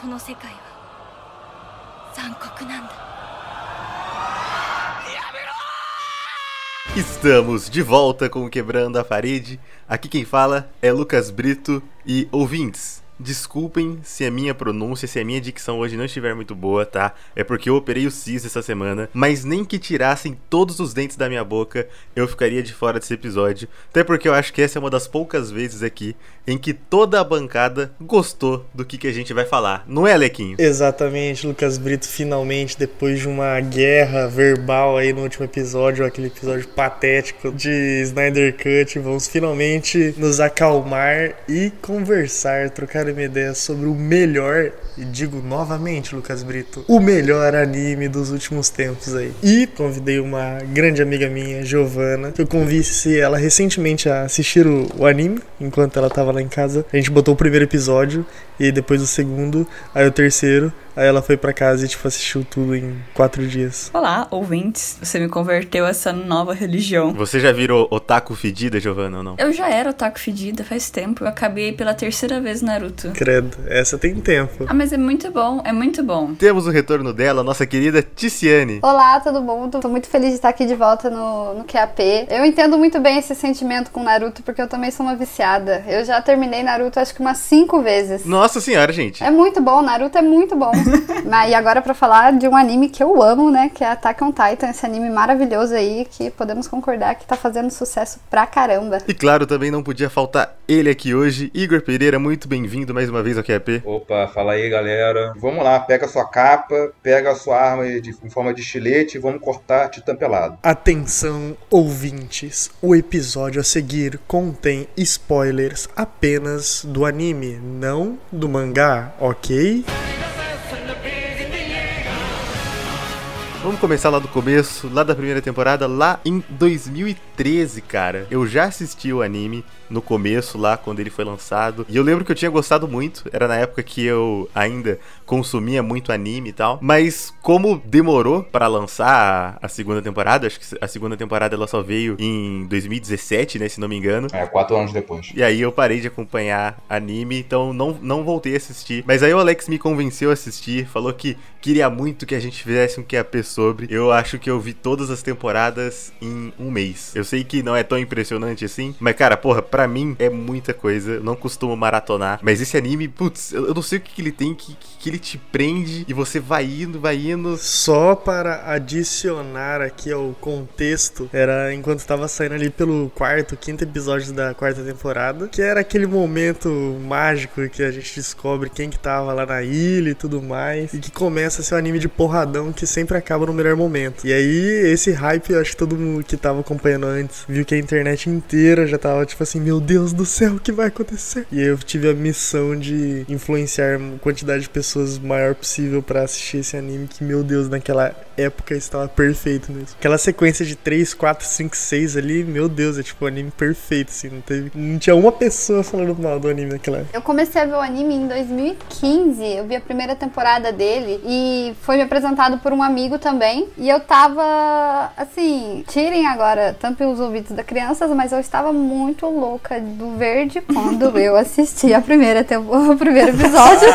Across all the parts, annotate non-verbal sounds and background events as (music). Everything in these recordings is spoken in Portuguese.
この世界は残酷なんだ Estamos de volta com o Quebrando a Parede. Aqui quem fala é Lucas Brito e ouvintes. Desculpem se a minha pronúncia, se a minha dicção hoje não estiver muito boa, tá? É porque eu operei o cis essa semana, mas nem que tirassem todos os dentes da minha boca, eu ficaria de fora desse episódio. Até porque eu acho que essa é uma das poucas vezes aqui em que toda a bancada gostou do que, que a gente vai falar. Não é, Alequinho? Exatamente, Lucas Brito, finalmente, depois de uma guerra verbal aí no último episódio, aquele episódio patético de Snyder Cut, vamos finalmente nos acalmar e conversar, trocar uma ideia sobre o melhor, e digo novamente, Lucas Brito, o melhor anime dos últimos tempos aí. E convidei uma grande amiga minha, Giovana, que eu convenci ela recentemente a assistir o, o anime, enquanto ela tava lá em casa. A gente botou o primeiro episódio, e depois o segundo, aí o terceiro, Aí ela foi para casa e, tipo, assistiu tudo em quatro dias. Olá, ouvintes. Você me converteu a essa nova religião. Você já virou otaku fedida, Giovana, ou não? Eu já era otaku fedida faz tempo. Eu acabei pela terceira vez Naruto. Credo, essa tem tempo. Ah, mas é muito bom, é muito bom. Temos o retorno dela, nossa querida Ticiane. Olá, todo mundo. Tô muito feliz de estar aqui de volta no, no QAP. Eu entendo muito bem esse sentimento com Naruto, porque eu também sou uma viciada. Eu já terminei Naruto acho que umas cinco vezes. Nossa senhora, gente. É muito bom, Naruto é muito bom. (laughs) Mas, e agora para falar de um anime que eu amo, né? Que é Attack on Titan, esse anime maravilhoso aí, que podemos concordar que tá fazendo sucesso pra caramba. E claro, também não podia faltar ele aqui hoje. Igor Pereira, muito bem-vindo mais uma vez ao QAP. Opa, fala aí, galera. Vamos lá, pega a sua capa, pega a sua arma de, em forma de estilete e vamos cortar Titã Pelado. Atenção, ouvintes. O episódio a seguir contém spoilers apenas do anime, não do mangá, ok? Vamos começar lá do começo, lá da primeira temporada, lá em 2013, cara. Eu já assisti o anime no começo, lá quando ele foi lançado. E eu lembro que eu tinha gostado muito. Era na época que eu ainda consumia muito anime e tal. Mas como demorou para lançar a segunda temporada, acho que a segunda temporada ela só veio em 2017, né? Se não me engano. É, quatro anos depois. E aí eu parei de acompanhar anime, então não, não voltei a assistir. Mas aí o Alex me convenceu a assistir, falou que queria muito que a gente fizesse um QAP sobre. Eu acho que eu vi todas as temporadas em um mês. Eu sei que não é tão impressionante assim, mas cara, porra, pra mim é muita coisa. Eu não costumo maratonar. Mas esse anime, putz, eu não sei o que, que ele tem que, que ele te prende e você vai indo, vai indo. Só para adicionar aqui ao contexto, era enquanto estava saindo ali pelo quarto, quinto episódio da quarta temporada, que era aquele momento mágico que a gente descobre quem que tava lá na ilha e tudo mais, e que começa a ser um anime de porradão que sempre acaba no melhor momento. E aí, esse hype, eu acho que todo mundo que tava acompanhando antes viu que a internet inteira já tava tipo assim, meu Deus do céu, o que vai acontecer? E eu tive a missão de influenciar quantidade de pessoas maior possível para assistir esse anime, que, meu Deus, naquela época estava perfeito mesmo. Aquela sequência de 3, 4, 5, 6 ali, meu Deus, é tipo um anime perfeito, assim, não teve. Não tinha uma pessoa (laughs) falando mal do anime naquela época. Eu comecei a ver o anime em 2015, eu vi a primeira temporada dele e foi me apresentado por um amigo também. E eu tava, assim, tirem agora tampem os ouvidos da criança, mas eu estava muito louca do verde quando (laughs) eu assisti a primeira (laughs) o primeiro episódio.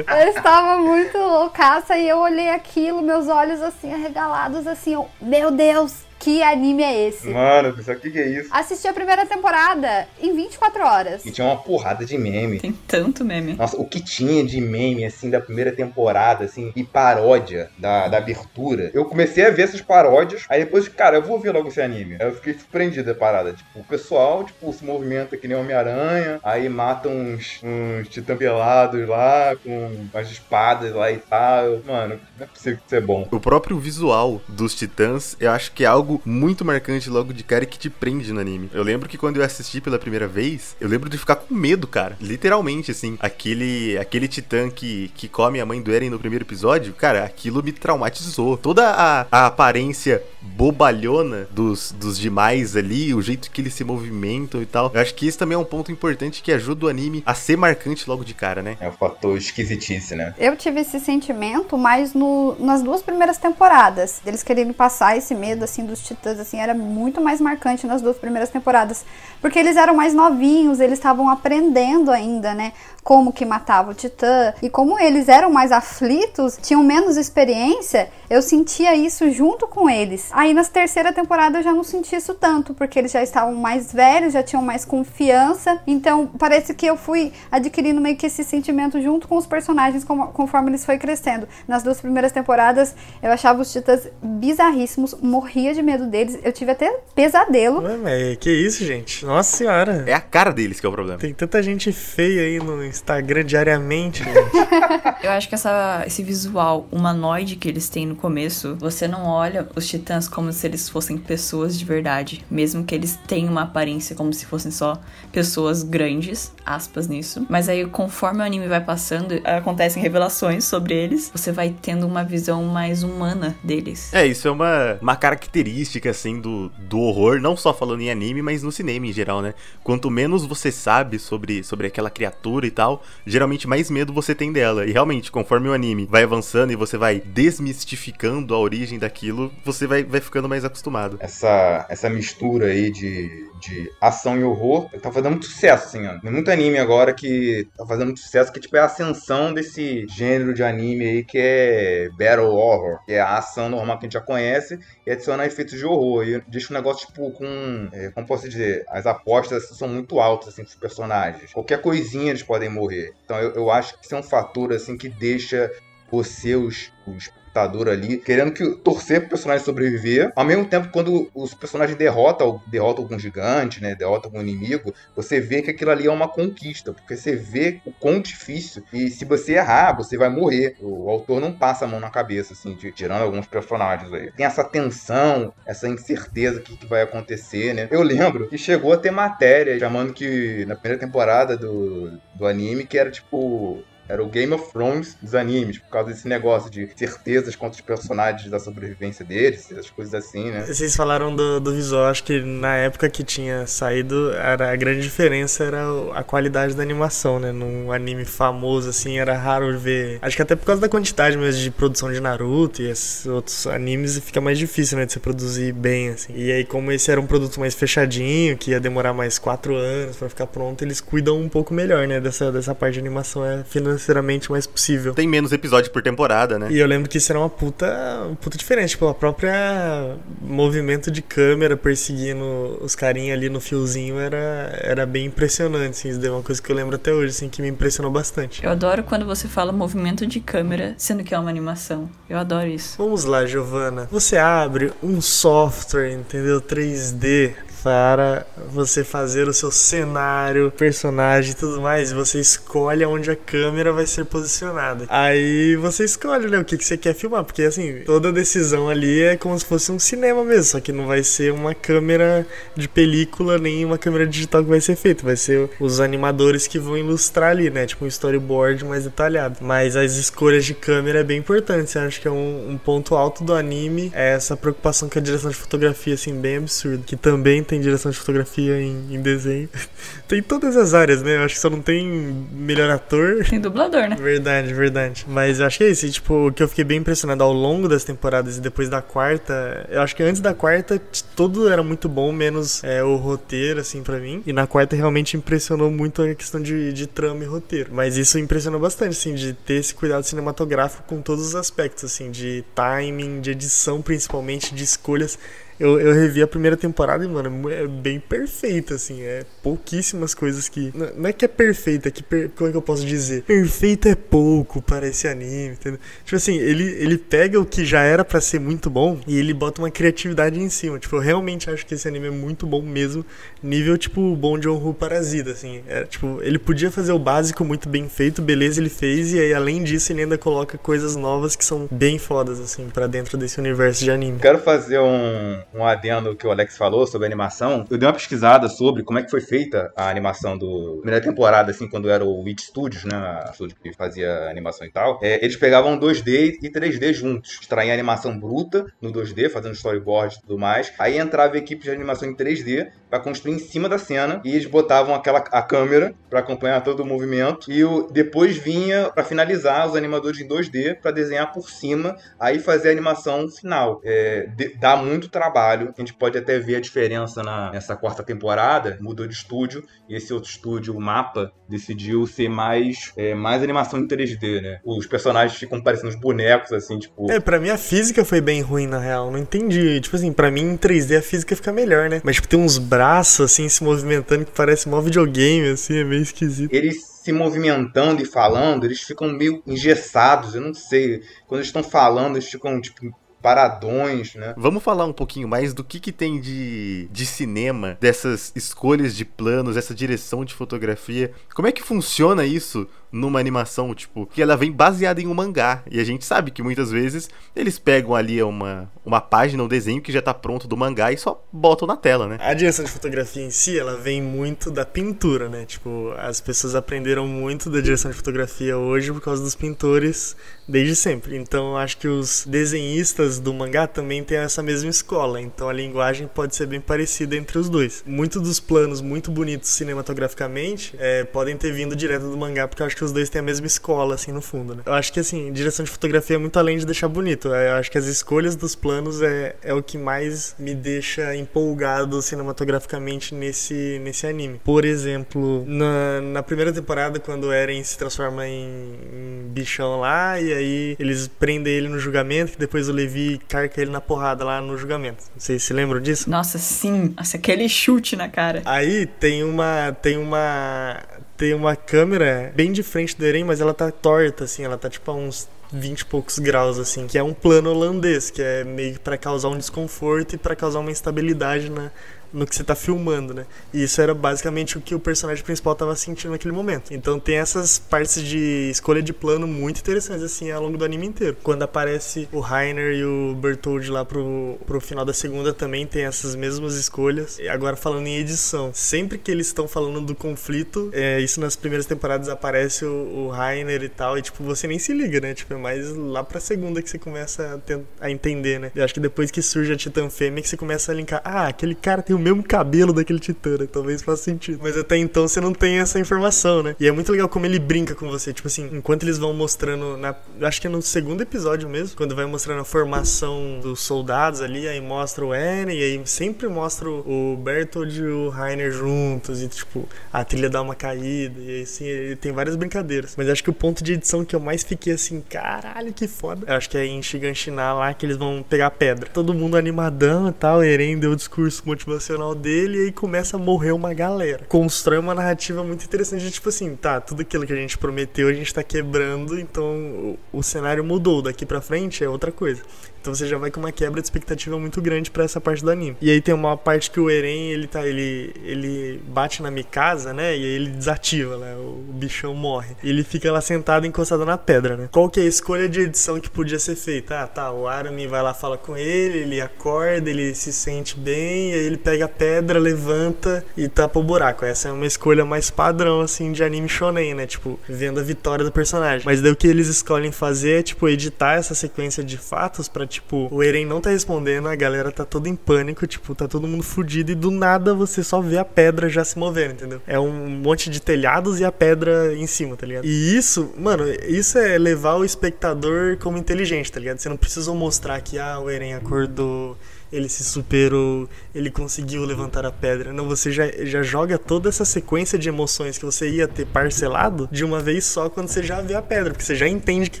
Eu estava muito loucaça e eu olhei aquilo, meus olhos assim arregalados, assim, eu, meu Deus, que anime é esse? Mano, o que, que é isso? Assisti a primeira temporada em 24 horas. E tinha uma porrada de meme. Tem tanto meme. Nossa, o que tinha de meme, assim, da primeira temporada, assim, e paródia da, da abertura. Eu comecei a ver essas paródias, aí depois, cara, eu vou ver logo esse anime. Aí eu fiquei surpreendido da parada. Tipo, o pessoal, tipo, se movimenta que nem Homem-Aranha, aí mata uns, uns titã pelados lá, com as espadas lá e tal. Mano, não é possível que isso é bom. O próprio visual dos titãs, eu acho que é algo muito marcante logo de cara e que te prende no anime. Eu lembro que quando eu assisti pela primeira vez, eu lembro de ficar com medo, cara. Literalmente, assim. Aquele, aquele titã que, que come a mãe do Eren no primeiro episódio, cara, aquilo me traumatizou. Toda a, a aparência bobalhona dos, dos demais ali, o jeito que eles se movimentam e tal. Eu acho que isso também é um ponto importante que ajuda o anime a ser marcante logo de cara, né? É o fator esquisitice, né? Eu tive esse sentimento mais no, nas duas primeiras temporadas. Eles querendo passar esse medo, assim, dos Titãs, assim, era muito mais marcante nas duas primeiras temporadas. Porque eles eram mais novinhos, eles estavam aprendendo ainda, né? Como que matava o Titã. E como eles eram mais aflitos, tinham menos experiência, eu sentia isso junto com eles. Aí na terceira temporada eu já não senti isso tanto, porque eles já estavam mais velhos, já tinham mais confiança. Então parece que eu fui adquirindo meio que esse sentimento junto com os personagens conforme eles foi crescendo. Nas duas primeiras temporadas eu achava os Titãs bizarríssimos, morria de medo deles. Eu tive até pesadelo. Ué, mas que isso, gente? Nossa senhora. É a cara deles que é o problema. Tem tanta gente feia aí no Instagram diariamente, (laughs) Eu acho que essa, esse visual humanoide que eles têm no começo, você não olha os titãs como se eles fossem pessoas de verdade. Mesmo que eles tenham uma aparência como se fossem só pessoas grandes, aspas nisso. Mas aí, conforme o anime vai passando, acontecem revelações sobre eles. Você vai tendo uma visão mais humana deles. É, isso é uma, uma característica, assim, do, do horror, não só falando em anime, mas no cinema em geral, né? Quanto menos você sabe sobre, sobre aquela criatura e tal, geralmente mais medo você tem dela. E realmente, conforme o anime vai avançando e você vai desmistificando a origem daquilo, você vai, vai ficando mais acostumado. Essa, essa mistura aí de, de ação e horror tá fazendo muito sucesso, assim, ó. Tem muito anime agora que tá fazendo muito sucesso, que tipo é a ascensão desse gênero de anime aí que é Battle Horror, que é a ação normal que a gente já conhece e adiciona efeitos de horror. E deixa o negócio, tipo, com. É, como posso dizer? As apostas assim, são muito altas, assim, pros personagens. Qualquer coisinha eles podem morrer. Então eu, eu acho que isso é um fator, assim, que deixa você, os, os computador ali, querendo que torcer pro personagem sobreviver. Ao mesmo tempo, quando os personagens derrotam, derrotam algum gigante, né? Derrotam algum inimigo, você vê que aquilo ali é uma conquista, porque você vê o quão difícil. E se você errar, você vai morrer. O autor não passa a mão na cabeça, assim, de, tirando alguns personagens aí. Tem essa tensão, essa incerteza que, que vai acontecer, né? Eu lembro que chegou a ter matéria chamando que na primeira temporada do, do anime, que era tipo era o Game of Thrones dos animes, por causa desse negócio de certezas contra os personagens da sobrevivência deles, essas coisas assim, né? Vocês falaram do, do visual, acho que na época que tinha saído, era, a grande diferença era a qualidade da animação, né? Num anime famoso, assim, era raro ver. Acho que até por causa da quantidade mesmo de produção de Naruto e esses outros animes, fica mais difícil, né? De você produzir bem, assim. E aí, como esse era um produto mais fechadinho, que ia demorar mais quatro anos para ficar pronto, eles cuidam um pouco melhor, né? Dessa, dessa parte de animação, é financeira financeiramente mais possível. Tem menos episódios por temporada, né? E eu lembro que isso era uma puta, uma puta diferente. Tipo, a própria movimento de câmera perseguindo os carinhas ali no fiozinho era, era bem impressionante, assim. Isso é uma coisa que eu lembro até hoje, assim, que me impressionou bastante. Eu adoro quando você fala movimento de câmera, sendo que é uma animação. Eu adoro isso. Vamos lá, Giovana. Você abre um software, entendeu? 3D para você fazer o seu cenário, personagem e tudo mais. Você escolhe onde a câmera vai ser posicionada. Aí você escolhe, né, o que, que você quer filmar, porque assim, toda decisão ali é como se fosse um cinema mesmo, só que não vai ser uma câmera de película nem uma câmera digital que vai ser feita, vai ser os animadores que vão ilustrar ali, né, tipo um storyboard mais detalhado. Mas as escolhas de câmera é bem importante, eu acho que é um, um ponto alto do anime, é essa preocupação com a direção de fotografia, assim, bem absurda, que também tem tem direção de fotografia em, em desenho. (laughs) tem todas as áreas, né? Eu acho que só não tem melhor ator. Tem dublador, né? Verdade, verdade. Mas eu acho que é isso. tipo, o que eu fiquei bem impressionado ao longo das temporadas e depois da quarta. Eu acho que antes da quarta, tudo era muito bom, menos é, o roteiro, assim, para mim. E na quarta realmente impressionou muito a questão de, de trama e roteiro. Mas isso impressionou bastante, assim, de ter esse cuidado cinematográfico com todos os aspectos, assim, de timing, de edição, principalmente, de escolhas eu, eu revi a primeira temporada e, mano, é bem perfeita, assim. É pouquíssimas coisas que. Não é que é perfeita, é que. Per... Como é que eu posso dizer? Perfeito é pouco para esse anime, entendeu? Tipo assim, ele, ele pega o que já era para ser muito bom e ele bota uma criatividade em cima. Tipo, eu realmente acho que esse anime é muito bom mesmo. Nível, tipo, bom John Woo Parasita, assim. É, tipo, ele podia fazer o básico muito bem feito, beleza, ele fez. E aí, além disso, ele ainda coloca coisas novas que são bem fodas, assim, para dentro desse universo de anime. Quero fazer um um adendo que o Alex falou sobre animação, eu dei uma pesquisada sobre como é que foi feita a animação do primeira temporada, assim, quando era o Witch Studios, né, a estúdio que fazia animação e tal. É, eles pegavam 2D e 3D juntos, extraíam a animação bruta no 2D, fazendo storyboard e tudo mais. Aí entrava a equipe de animação em 3D para construir em cima da cena e eles botavam aquela a câmera para acompanhar todo o movimento e o, depois vinha para finalizar os animadores em 2D para desenhar por cima, aí fazer a animação final. É, de, dá muito trabalho trabalho. A gente pode até ver a diferença na, nessa quarta temporada. Mudou de estúdio e esse outro estúdio, o Mapa, decidiu ser mais, é, mais animação em 3D, né? Os personagens ficam parecendo uns bonecos, assim, tipo. É, pra mim a física foi bem ruim, na real. Não entendi. Tipo assim, pra mim em 3D a física fica melhor, né? Mas, tipo, tem uns braços, assim, se movimentando que parece mó videogame, assim, é meio esquisito. Eles se movimentando e falando, eles ficam meio engessados, eu não sei. Quando eles estão falando, eles ficam, tipo, paradões, né? Vamos falar um pouquinho mais do que, que tem de, de cinema, dessas escolhas de planos, essa direção de fotografia. Como é que funciona isso numa animação, tipo, que ela vem baseada em um mangá. E a gente sabe que muitas vezes eles pegam ali uma, uma página, um desenho que já tá pronto do mangá e só botam na tela, né? A direção de fotografia em si, ela vem muito da pintura, né? Tipo, as pessoas aprenderam muito da direção de fotografia hoje por causa dos pintores desde sempre. Então, acho que os desenhistas do mangá também têm essa mesma escola. Então, a linguagem pode ser bem parecida entre os dois. Muitos dos planos muito bonitos cinematograficamente é, podem ter vindo direto do mangá, porque eu acho que os dois têm a mesma escola, assim, no fundo, né? Eu acho que, assim, direção de fotografia é muito além de deixar bonito. Eu acho que as escolhas dos planos é, é o que mais me deixa empolgado cinematograficamente nesse, nesse anime. Por exemplo, na, na primeira temporada, quando o Eren se transforma em, em bichão lá, e aí eles prendem ele no julgamento, que depois o Levi carca ele na porrada lá no julgamento. Vocês se lembram disso? Nossa, sim. Nossa, aquele chute na cara. Aí tem uma. Tem uma tem uma câmera bem de frente do Eren, mas ela tá torta, assim, ela tá tipo a uns 20 e poucos graus, assim, que é um plano holandês, que é meio que pra causar um desconforto e para causar uma instabilidade na, no que você tá filmando, né? E isso era basicamente o que o personagem principal tava sentindo naquele momento. Então tem essas partes de escolha de plano muito interessantes, assim, ao longo do anime inteiro. Quando aparece o Rainer e o Bertold lá pro, pro final da segunda também tem essas mesmas escolhas. E agora falando em edição, sempre que eles estão falando do conflito, é, isso nas primeiras temporadas aparece o, o Rainer e tal, e tipo, você nem se liga, né? Tipo, é mais lá pra segunda que você começa a, a entender, né? Eu acho que depois que surge a Titã Fêmea que você começa a linkar, ah, aquele cara tem o mesmo cabelo daquele titã, né? Talvez faça sentido. Mas até então você não tem essa informação, né? E é muito legal como ele brinca com você. Tipo assim, enquanto eles vão mostrando. Na, acho que é no segundo episódio mesmo, quando vai mostrando a formação dos soldados ali, aí mostra o Eren, e aí sempre mostra o Bertold e o Rainer juntos, e tipo, a trilha dá uma caída, e assim, ele tem várias brincadeiras. Mas acho que o ponto de edição que eu mais fiquei assim, caralho, que foda. Eu acho que é em Shiganshina lá que eles vão pegar pedra. Todo mundo animadão e tal, Eren deu o discurso motivacional dele e aí começa a morrer uma galera. Constrói uma narrativa muito interessante tipo assim, tá, tudo aquilo que a gente prometeu a gente tá quebrando, então o, o cenário mudou, daqui para frente é outra coisa. Então você já vai com uma quebra de expectativa muito grande para essa parte do anime. E aí tem uma parte que o Eren, ele tá ele ele bate na Mikasa, né? E aí ele desativa, né? O bichão morre. E ele fica lá sentado encostado na pedra, né? Qual que é a escolha de edição que podia ser feita? Ah, tá, o Armin vai lá fala com ele, ele acorda, ele se sente bem, e aí ele pega a pedra, levanta e tapa o buraco. Essa é uma escolha mais padrão assim de anime shonen, né? Tipo, vendo a vitória do personagem. Mas daí o que eles escolhem fazer é tipo editar essa sequência de fatos para tipo, o Eren não tá respondendo, a galera tá toda em pânico, tipo, tá todo mundo fudido e do nada você só vê a pedra já se movendo, entendeu? É um monte de telhados e a pedra em cima, tá ligado? E isso, mano, isso é levar o espectador como inteligente, tá ligado? Você não precisa mostrar que, ah, o Eren acordou ele se superou, ele conseguiu levantar a pedra. Não, você já, já joga toda essa sequência de emoções que você ia ter parcelado de uma vez só quando você já vê a pedra, porque você já entende o que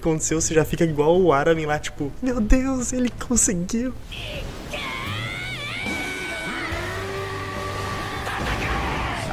aconteceu, você já fica igual o Aramin lá, tipo, meu Deus, ele conseguiu.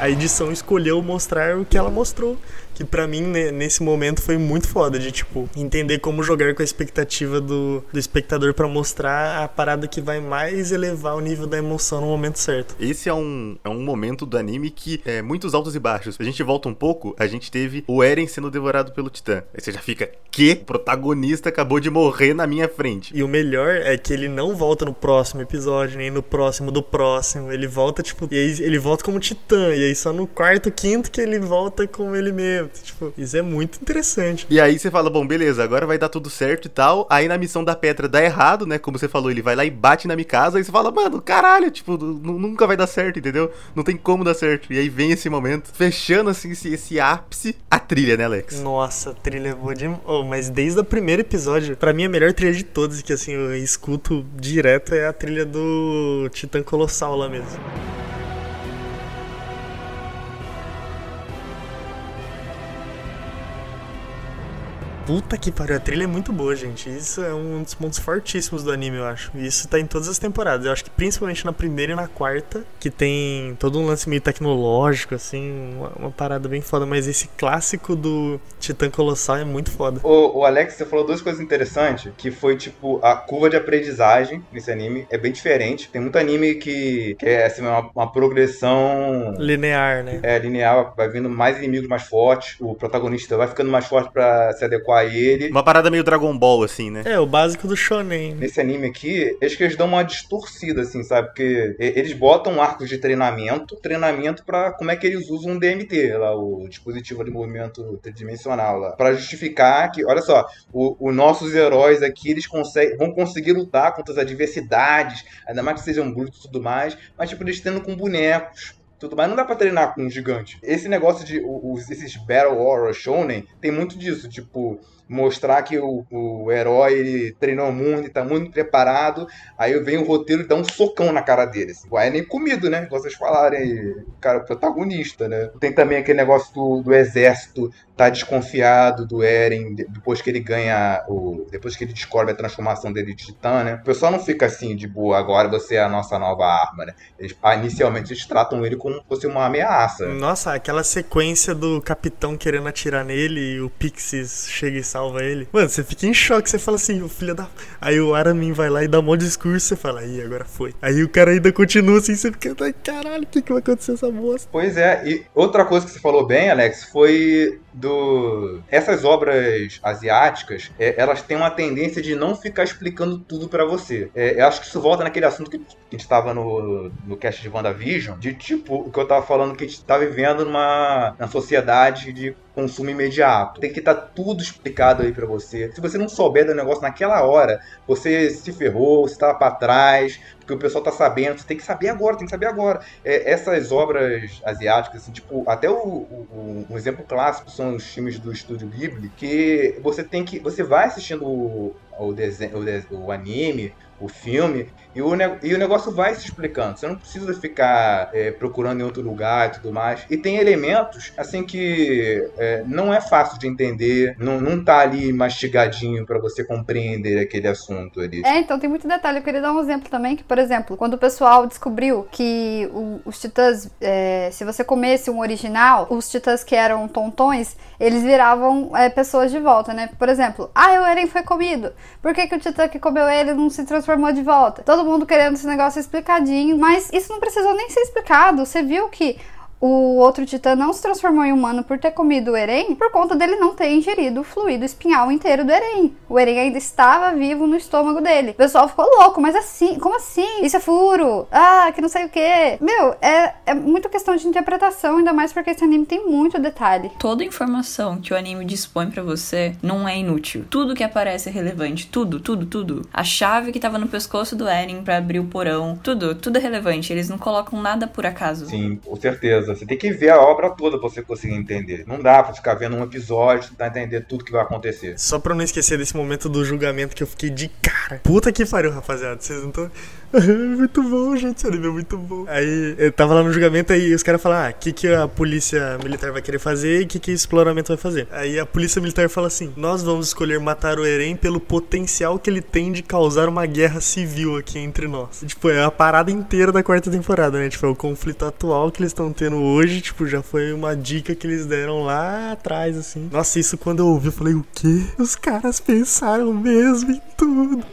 A edição escolheu mostrar o que ela mostrou que para mim, nesse momento, foi muito foda de, tipo, entender como jogar com a expectativa do, do espectador para mostrar a parada que vai mais elevar o nível da emoção no momento certo. Esse é um, é um momento do anime que é muitos altos e baixos. A gente volta um pouco, a gente teve o Eren sendo devorado pelo Titã. Aí você já fica, que? O protagonista acabou de morrer na minha frente. E o melhor é que ele não volta no próximo episódio, nem no próximo do próximo. Ele volta, tipo, e ele volta como Titã. E aí só no quarto, quinto que ele volta como ele mesmo. Tipo, isso é muito interessante. E aí você fala, bom, beleza, agora vai dar tudo certo e tal. Aí na missão da Petra dá errado, né? Como você falou, ele vai lá e bate na Mikasa. Aí você fala, mano, caralho, tipo, nunca vai dar certo, entendeu? Não tem como dar certo. E aí vem esse momento, fechando assim esse, esse ápice, a trilha, né, Alex? Nossa, a trilha é boa demais. Oh, mas desde o primeiro episódio, para mim a melhor trilha de todos, que assim, eu escuto direto, é a trilha do Titã Colossal lá mesmo. Puta que pariu, a trilha é muito boa, gente. Isso é um dos pontos fortíssimos do anime, eu acho. E isso tá em todas as temporadas. Eu acho que principalmente na primeira e na quarta, que tem todo um lance meio tecnológico, assim, uma, uma parada bem foda. Mas esse clássico do Titã Colossal é muito foda. O, o, Alex, você falou duas coisas interessantes, que foi, tipo, a curva de aprendizagem nesse anime é bem diferente. Tem muito anime que, que é, assim, uma, uma progressão... Linear, né? É, linear. Vai vindo mais inimigos mais fortes, o protagonista vai ficando mais forte para se adequar ele. Uma parada meio Dragon Ball, assim, né? É, o básico do shonen. Nesse anime aqui, acho que eles dão uma distorcida, assim, sabe? Porque eles botam arcos de treinamento, treinamento para como é que eles usam o DMT, lá, o dispositivo de movimento tridimensional lá. Pra justificar que, olha só, os nossos heróis aqui, eles conseguem, vão conseguir lutar contra as adversidades, ainda mais que sejam brutos e tudo mais, mas tipo, eles tendo com bonecos, tudo mais. Não dá pra treinar com um gigante. Esse negócio de os, esses Battle Horror Shonen tem muito disso. Tipo, mostrar que o, o herói treinou muito, tá muito preparado. Aí vem o roteiro e dá um socão na cara dele. Assim. Ué, é nem comido, né? Vocês falarem cara, protagonista, né? Tem também aquele negócio do, do exército tá desconfiado do Eren depois que ele ganha o depois que ele descobre a transformação dele de titã, né? O pessoal não fica assim de boa, agora você é a nossa nova arma, né? Eles, ah, inicialmente eles tratam ele como se fosse uma ameaça. Nossa, aquela sequência do capitão querendo atirar nele e o Pixies chega e salva ele. Mano, você fica em choque, você fala assim, o filho da Aí o Aramin vai lá e dá um de discurso, você fala, aí agora foi. Aí o cara ainda continua assim, você fica, caralho, o que, que vai acontecer essa bosta? Pois é, e outra coisa que você falou bem, Alex, foi do essas obras asiáticas é, elas têm uma tendência de não ficar explicando tudo para você é, eu acho que isso volta naquele assunto que a gente estava no, no cast de WandaVision de tipo o que eu tava falando que a gente está vivendo numa, numa sociedade de consumo imediato. Tem que estar tá tudo explicado aí para você. Se você não souber do negócio naquela hora, você se ferrou, você estava para trás, porque o pessoal tá sabendo, você tem que saber agora, tem que saber agora. É, essas obras asiáticas, assim, tipo, até o, o, um exemplo clássico são os filmes do estúdio Ghibli, que você tem que. Você vai assistindo o, o, desenho, o, o anime, o filme, e o, e o negócio vai se explicando. Você não precisa ficar é, procurando em outro lugar e tudo mais. E tem elementos, assim, que é, não é fácil de entender, não, não tá ali mastigadinho para você compreender aquele assunto ali. É, então tem muito detalhe. Eu queria dar um exemplo também, que, por exemplo, quando o pessoal descobriu que o, os titãs, é, se você comesse um original, os titãs que eram tontões, eles viravam é, pessoas de volta, né? Por exemplo, ah, o Eren foi comido. Por que, que o titã que comeu ele não se transformou de volta? Todo mundo querendo esse negócio explicadinho, mas isso não precisou nem ser explicado. Você viu que o outro titã não se transformou em humano por ter comido o Eren, por conta dele não ter ingerido o fluido espinhal inteiro do Eren. O Eren ainda estava vivo no estômago dele. O pessoal ficou louco, mas assim, como assim? Isso é furo? Ah, que não sei o que. Meu, é, é muito questão de interpretação, ainda mais porque esse anime tem muito detalhe. Toda informação que o anime dispõe para você não é inútil. Tudo que aparece é relevante. Tudo, tudo, tudo. A chave que tava no pescoço do Eren para abrir o porão. Tudo, tudo é relevante. Eles não colocam nada por acaso. Sim, com certeza. Você tem que ver a obra toda pra você conseguir entender. Não dá pra ficar vendo um episódio tentar entender tudo que vai acontecer. Só pra não esquecer desse momento do julgamento que eu fiquei de cara. Puta que pariu, rapaziada. Vocês não estão. (laughs) muito bom, gente. Esse anime é muito bom. Aí eu tava lá no julgamento aí os caras falaram: ah, o que, que a polícia militar vai querer fazer e o que, que o exploramento vai fazer. Aí a polícia militar fala assim: nós vamos escolher matar o Eren pelo potencial que ele tem de causar uma guerra civil aqui entre nós. Tipo, é a parada inteira da quarta temporada, né? Tipo, é o conflito atual que eles estão tendo hoje, tipo, já foi uma dica que eles deram lá atrás, assim. Nossa, isso quando eu ouvi, eu falei: o quê? Os caras pensaram mesmo em tudo.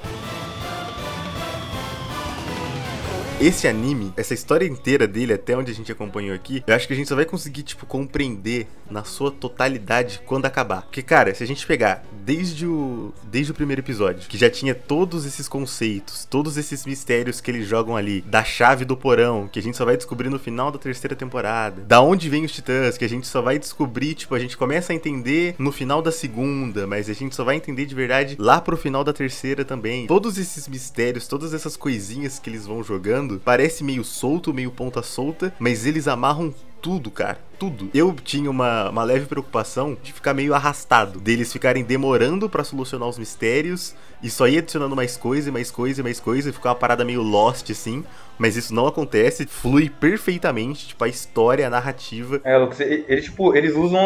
Esse anime, essa história inteira dele, até onde a gente acompanhou aqui, eu acho que a gente só vai conseguir, tipo, compreender na sua totalidade quando acabar. Porque, cara, se a gente pegar desde o, desde o primeiro episódio, que já tinha todos esses conceitos, todos esses mistérios que eles jogam ali, da chave do porão, que a gente só vai descobrir no final da terceira temporada, da onde vem os titãs, que a gente só vai descobrir, tipo, a gente começa a entender no final da segunda, mas a gente só vai entender de verdade lá pro final da terceira também. Todos esses mistérios, todas essas coisinhas que eles vão jogando, parece meio solto, meio ponta solta, mas eles amarram tudo, cara. Tudo. Eu tinha uma, uma leve preocupação de ficar meio arrastado, deles ficarem demorando para solucionar os mistérios e só ir adicionando mais coisa, mais coisa, mais coisa, e ficar uma parada meio lost assim. Mas isso não acontece, flui perfeitamente, tipo, a história, a narrativa. É, Lucas, eles, tipo, eles usam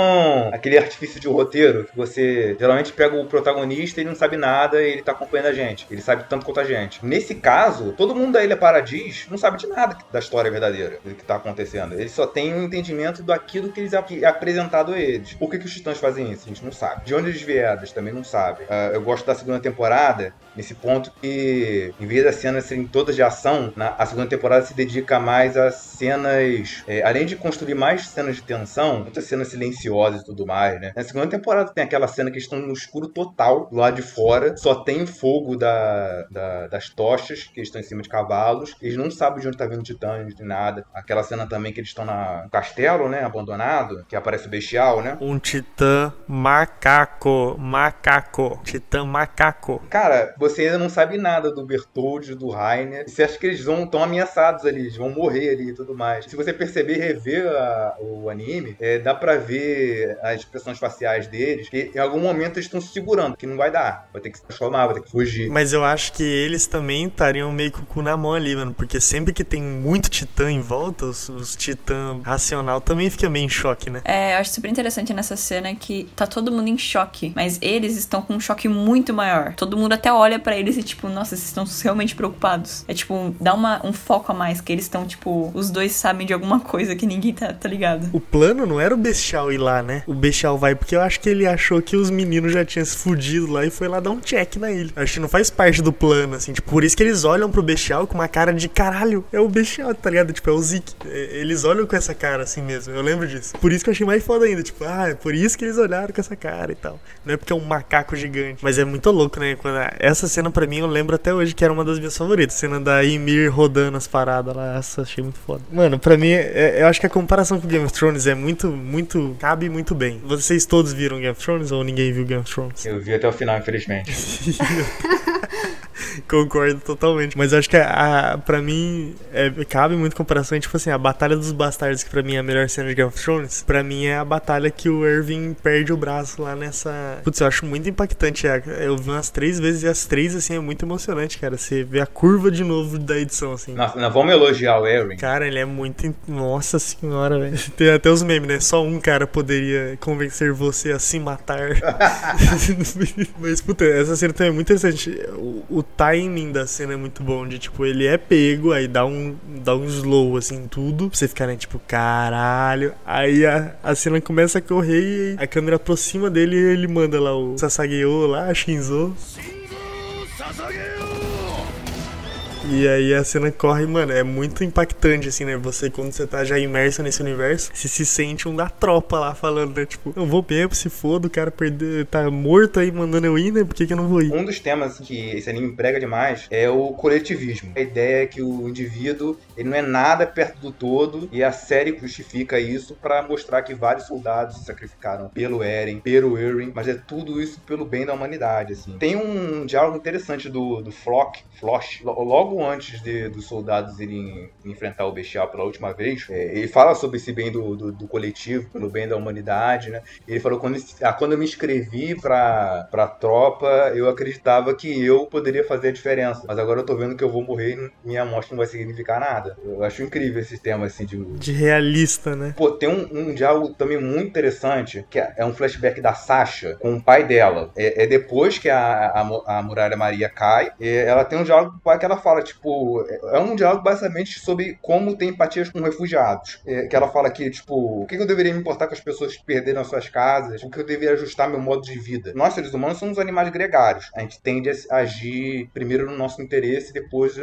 aquele artifício de roteiro que você geralmente pega o protagonista e não sabe nada e ele tá acompanhando a gente. Ele sabe tanto quanto a gente. Nesse caso, todo mundo da Ilha Paradis não sabe de nada da história verdadeira, do que tá acontecendo. Eles só têm um entendimento daquilo que eles é apresentado a eles. Por que, que os titãs fazem isso? A gente não sabe. De onde eles vieram, eles também não sabem. Uh, eu gosto da segunda temporada, nesse ponto que, em vez das cenas serem todas de ação, na, a segunda temporada se dedica mais a cenas. É, além de construir mais cenas de tensão, muitas cenas silenciosas e tudo mais, né? Na segunda temporada tem aquela cena que estão no escuro total, do lado de fora, só tem fogo da, da, das tochas, que estão em cima de cavalos, eles não sabem de onde tá vindo o titã, de nada. Aquela cena também que eles estão no castelo, né? Abandonado, que aparece o bestial, né? Um titã macaco. Macaco. Titã macaco. Cara, você ainda não sabe nada do Bertoldi, do Rainer. Você acha que eles vão tão ameaçados ali, eles vão morrer ali e tudo mais. Se você perceber e rever a, o anime, é, dá pra ver as expressões faciais deles, que em algum momento eles estão se segurando, que não vai dar. Vai ter que se transformar, vai ter que fugir. Mas eu acho que eles também estariam meio com o cu na mão ali, mano. Porque sempre que tem muito titã em volta, os, os titã racional também fica meio em choque, né? É, eu acho super interessante nessa cena que tá todo mundo em choque, mas eles estão com um choque muito maior. Todo mundo até olha para eles e tipo, nossa, vocês estão realmente preocupados. É tipo, dá uma, um foco a mais, que eles estão, tipo, os dois sabem de alguma coisa que ninguém tá, tá ligado. O plano não era o Bestial ir lá, né? O Bestial vai porque eu acho que ele achou que os meninos já tinham se fudido lá e foi lá dar um check na ilha. Acho que não faz parte do plano, assim. Tipo, por isso que eles olham pro Bestial com uma cara de caralho. É o Bestial, tá ligado? Tipo, é o Zeke. É, eles olham com essa cara assim mesmo. Eu lembro disso. Por isso que eu achei mais foda ainda. Tipo, ah, é por isso que eles olharam com essa cara e tal. Não é porque é um macaco gigante. Mas é muito louco, né? Quando essa cena pra mim eu lembro até hoje que era uma das minhas favoritas. Cena da Ymir rodando as paradas lá. Essa achei muito foda. Mano, pra mim, é, eu acho que a comparação com Game of Thrones é muito, muito. cabe muito bem. Vocês todos viram Game of Thrones ou ninguém viu Game of Thrones? Eu vi até o final, infelizmente. (laughs) (laughs) Concordo totalmente. Mas acho que a, a, pra mim é, cabe muito comparação. Tipo assim, a Batalha dos Bastardos, que pra mim é a melhor cena de Game of Thrones, pra mim é a batalha que o Irving perde o braço lá nessa. Putz, eu acho muito impactante. É, eu vi umas três vezes e as três, assim, é muito emocionante, cara. Você vê a curva de novo da edição, assim. Nossa, nós vamos elogiar o Irving. Cara, ele é muito. Nossa senhora, velho. (laughs) Tem até os memes, né? Só um cara poderia convencer você a se matar. (laughs) Mas, puta, essa cena também é muito interessante. O, o timing da cena é muito bom. De tipo, ele é pego, aí dá um, dá um slow assim, tudo. Pra você ficar, né, tipo, caralho. Aí a, a cena começa a correr e a câmera aproxima dele e ele manda lá o Sasageo lá, Shinzo. E aí a cena corre, mano, é muito impactante, assim, né? Você, quando você tá já imerso nesse universo, você se sente um da tropa lá falando, né? Tipo, eu vou mesmo, se foda, o cara perder, tá morto aí mandando eu ir, né? Por que, que eu não vou ir? Um dos temas que esse anime emprega demais é o coletivismo. A ideia é que o indivíduo, ele não é nada perto do todo, e a série justifica isso para mostrar que vários soldados se sacrificaram pelo Eren, pelo Eren, mas é tudo isso pelo bem da humanidade, assim. Tem um diálogo interessante do, do Flock, Floch, logo antes de, dos soldados irem enfrentar o bestial pela última vez, é, ele fala sobre esse bem do, do, do, coletivo, pelo bem da humanidade, né? Ele falou quando, ah, quando eu me inscrevi pra, pra tropa, eu acreditava que eu poderia fazer a diferença. Mas agora eu tô vendo que eu vou morrer e minha morte não vai significar nada. Eu acho incrível esse tema, assim, de... De realista, né? Pô, tem um, um diálogo também muito interessante, que é, é um flashback da Sasha com o pai dela. É, é depois que a, a, a muralha Maria cai, ela tem um diálogo com o pai que ela fala, fala, tipo, é um diálogo basicamente sobre como ter empatia com refugiados. É, que ela fala que, tipo, o que eu deveria me importar com as pessoas que perderam as suas casas? O que eu deveria ajustar meu modo de vida? Nós, seres humanos, somos animais gregários. A gente tende a agir primeiro no nosso interesse depois,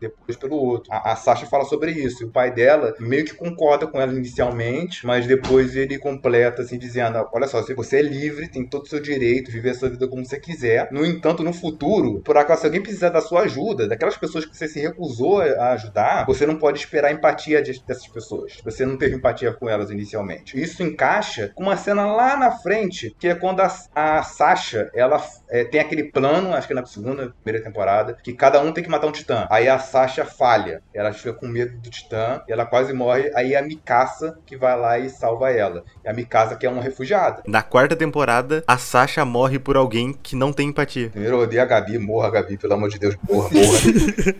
depois pelo outro. A, a Sasha fala sobre isso. E o pai dela meio que concorda com ela inicialmente, mas depois ele completa, assim, dizendo: olha só, você é livre, tem todo o seu direito, viver a sua vida como você quiser. No entanto, no futuro, por acaso, se alguém precisar da sua ajuda, daquelas pessoas que você se recusou a ajudar, você não pode esperar empatia dessas pessoas. Você não teve empatia com elas inicialmente. Isso encaixa com uma cena lá na frente, que é quando a, a Sasha, ela é, tem aquele plano, acho que é na segunda, primeira temporada, que cada um tem que matar um titã. Aí a Sasha falha. Ela fica com medo do titã, e ela quase morre. Aí a Mikasa que vai lá e salva ela. E a Mikasa que é uma refugiada. Na quarta temporada, a Sasha morre por alguém que não tem empatia. Primeiro eu odeio a Gabi, morra, Gabi, pelo amor de Deus, morra, morra. (laughs)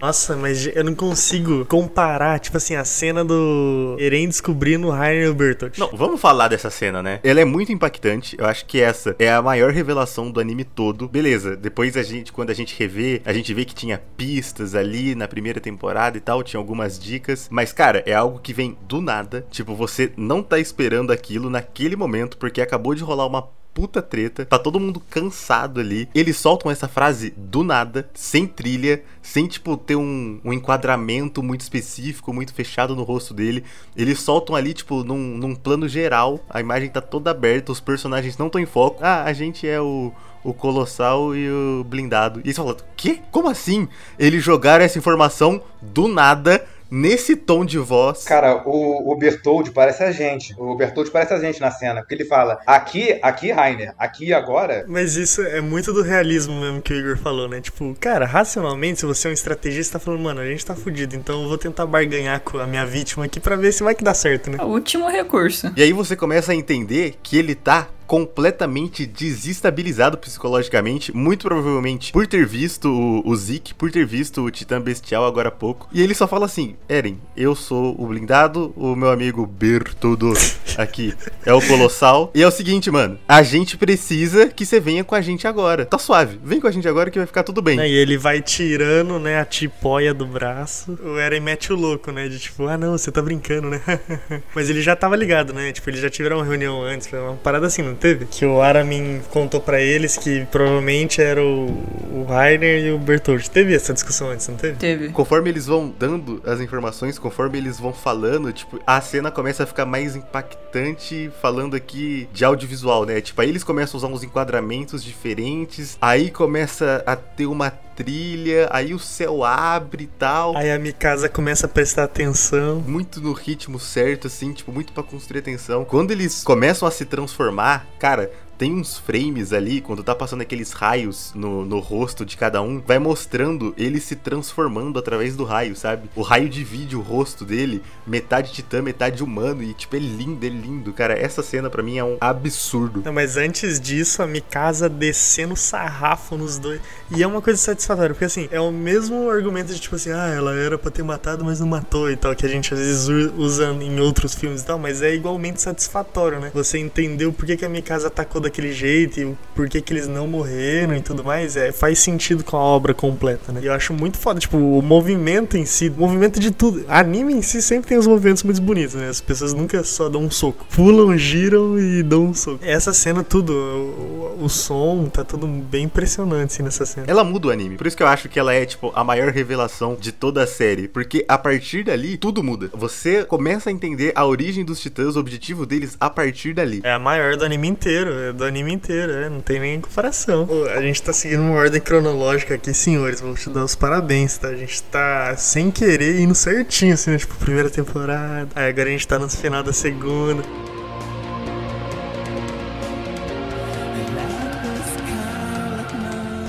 Nossa, mas eu não consigo comparar, tipo assim, a cena do Eren descobrindo o Rainer e o Bertolt. Não, vamos falar dessa cena, né? Ela é muito impactante. Eu acho que essa é a maior revelação do anime todo. Beleza, depois a gente, quando a gente revê, a gente vê que tinha pistas ali na primeira temporada e tal, tinha algumas dicas. Mas, cara, é algo que vem do nada. Tipo, você não tá esperando aquilo naquele momento, porque acabou de rolar uma puta treta, tá todo mundo cansado ali. Eles soltam essa frase do nada, sem trilha, sem, tipo, ter um, um enquadramento muito específico, muito fechado no rosto dele. Eles soltam ali, tipo, num, num plano geral, a imagem tá toda aberta, os personagens não estão em foco. Ah, a gente é o o Colossal e o Blindado. E eles falam, quê? Como assim? Eles jogaram essa informação do nada nesse tom de voz. Cara, o, o Bertold parece a gente. O Bertold parece a gente na cena, porque ele fala: aqui, aqui, Rainer, aqui agora. Mas isso é muito do realismo mesmo que o Igor falou, né? Tipo, cara, racionalmente, se você é um estrategista, tá falando, mano, a gente tá fudido, então eu vou tentar barganhar com a minha vítima aqui para ver se vai que dá certo, né? O último recurso. E aí você começa a entender que ele tá completamente desestabilizado psicologicamente, muito provavelmente por ter visto o, o por ter visto o Titã Bestial agora há pouco. E ele só fala assim: Eren, eu sou o blindado, o meu amigo Bertoldo aqui é o Colossal. E é o seguinte, mano, a gente precisa que você venha com a gente agora. Tá suave, vem com a gente agora que vai ficar tudo bem. E ele vai tirando, né, a tipóia do braço. O Eren mete o louco, né, de tipo, ah não, você tá brincando, né? (laughs) Mas ele já tava ligado, né? Tipo, eles já tiveram uma reunião antes, uma parada assim, teve? Que o Aramin contou para eles que provavelmente era o, o Rainer e o Bertolt. Teve essa discussão antes, não teve? Teve. Conforme eles vão dando as informações, conforme eles vão falando, tipo, a cena começa a ficar mais impactante falando aqui de audiovisual, né? Tipo, aí eles começam a usar uns enquadramentos diferentes, aí começa a ter uma trilha, aí o céu abre e tal. Aí a Mikasa começa a prestar atenção. Muito no ritmo certo, assim, tipo, muito para construir atenção. Quando eles começam a se transformar, cara, tem uns frames ali, quando tá passando aqueles raios no, no rosto de cada um, vai mostrando ele se transformando através do raio, sabe? O raio divide o rosto dele, metade titã, metade humano, e tipo, é lindo, é lindo, cara. Essa cena para mim é um absurdo. Não, mas antes disso, a Mikasa descendo sarrafo nos dois. E é uma coisa satisfatória, porque assim, é o mesmo argumento de tipo assim, ah, ela era pra ter matado, mas não matou e tal, que a gente às vezes usa em outros filmes e tal, mas é igualmente satisfatório, né? Você entendeu por que, que a Mikasa atacou daquele daquele jeito e por que, que eles não morreram e tudo mais, é, faz sentido com a obra completa, né? E eu acho muito foda, tipo, o movimento em si, o movimento de tudo. Anime em si sempre tem os movimentos muito bonitos, né? As pessoas nunca só dão um soco. Pulam, giram e dão um soco. Essa cena, tudo, o, o som, tá tudo bem impressionante assim, nessa cena. Ela muda o anime. Por isso que eu acho que ela é, tipo, a maior revelação de toda a série. Porque a partir dali, tudo muda. Você começa a entender a origem dos titãs, o objetivo deles a partir dali. É a maior do anime inteiro. É do anime inteiro, é, não tem nem comparação. A gente tá seguindo uma ordem cronológica aqui, senhores. Vou te dar os parabéns, tá? A gente tá sem querer indo certinho, assim, né? Tipo, primeira temporada. Aí agora a gente tá no final da segunda.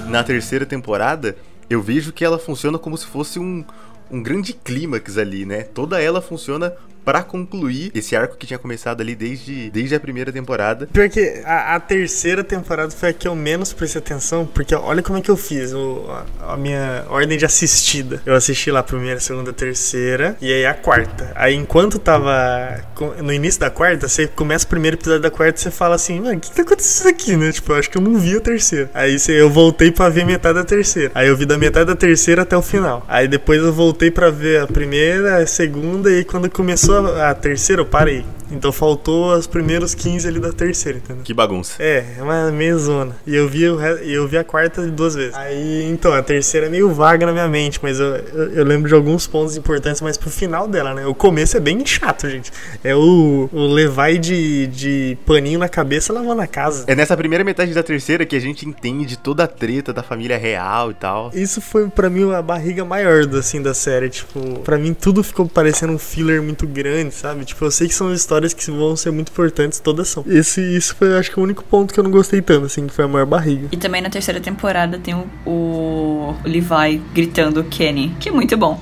Na terceira temporada, eu vejo que ela funciona como se fosse um, um grande clímax ali, né? Toda ela funciona pra concluir esse arco que tinha começado ali desde, desde a primeira temporada. Pior que a, a terceira temporada foi a que eu menos prestei atenção, porque olha como é que eu fiz o, a, a minha ordem de assistida. Eu assisti lá a primeira, segunda, terceira, e aí a quarta. Aí enquanto tava no início da quarta, você começa o primeiro episódio da quarta e você fala assim, mano, o que tá acontecendo aqui, né? Tipo, eu acho que eu não vi a terceira. Aí você, eu voltei pra ver metade da terceira. Aí eu vi da metade da terceira até o final. Aí depois eu voltei pra ver a primeira, a segunda, e quando começou a, a terceira, eu parei. Então faltou os primeiros 15 ali da terceira, entendeu? Que bagunça. É, é uma meia zona. E eu vi, eu vi a quarta duas vezes. Aí, então, a terceira é meio vaga na minha mente, mas eu, eu, eu lembro de alguns pontos importantes, mas pro final dela, né? O começo é bem chato, gente. É o, o de, de paninho na cabeça lavando a casa. É nessa primeira metade da terceira que a gente entende toda a treta da família real e tal. Isso foi pra mim a barriga maior do, assim, da série. Tipo, pra mim tudo ficou parecendo um filler muito grande, sabe? Tipo, eu sei que são histórias que vão ser muito importantes, todas são. Esse, isso foi, acho que, o único ponto que eu não gostei tanto, assim, que foi a maior barriga. E também na terceira temporada tem o, o Levi gritando Kenny, que é muito bom.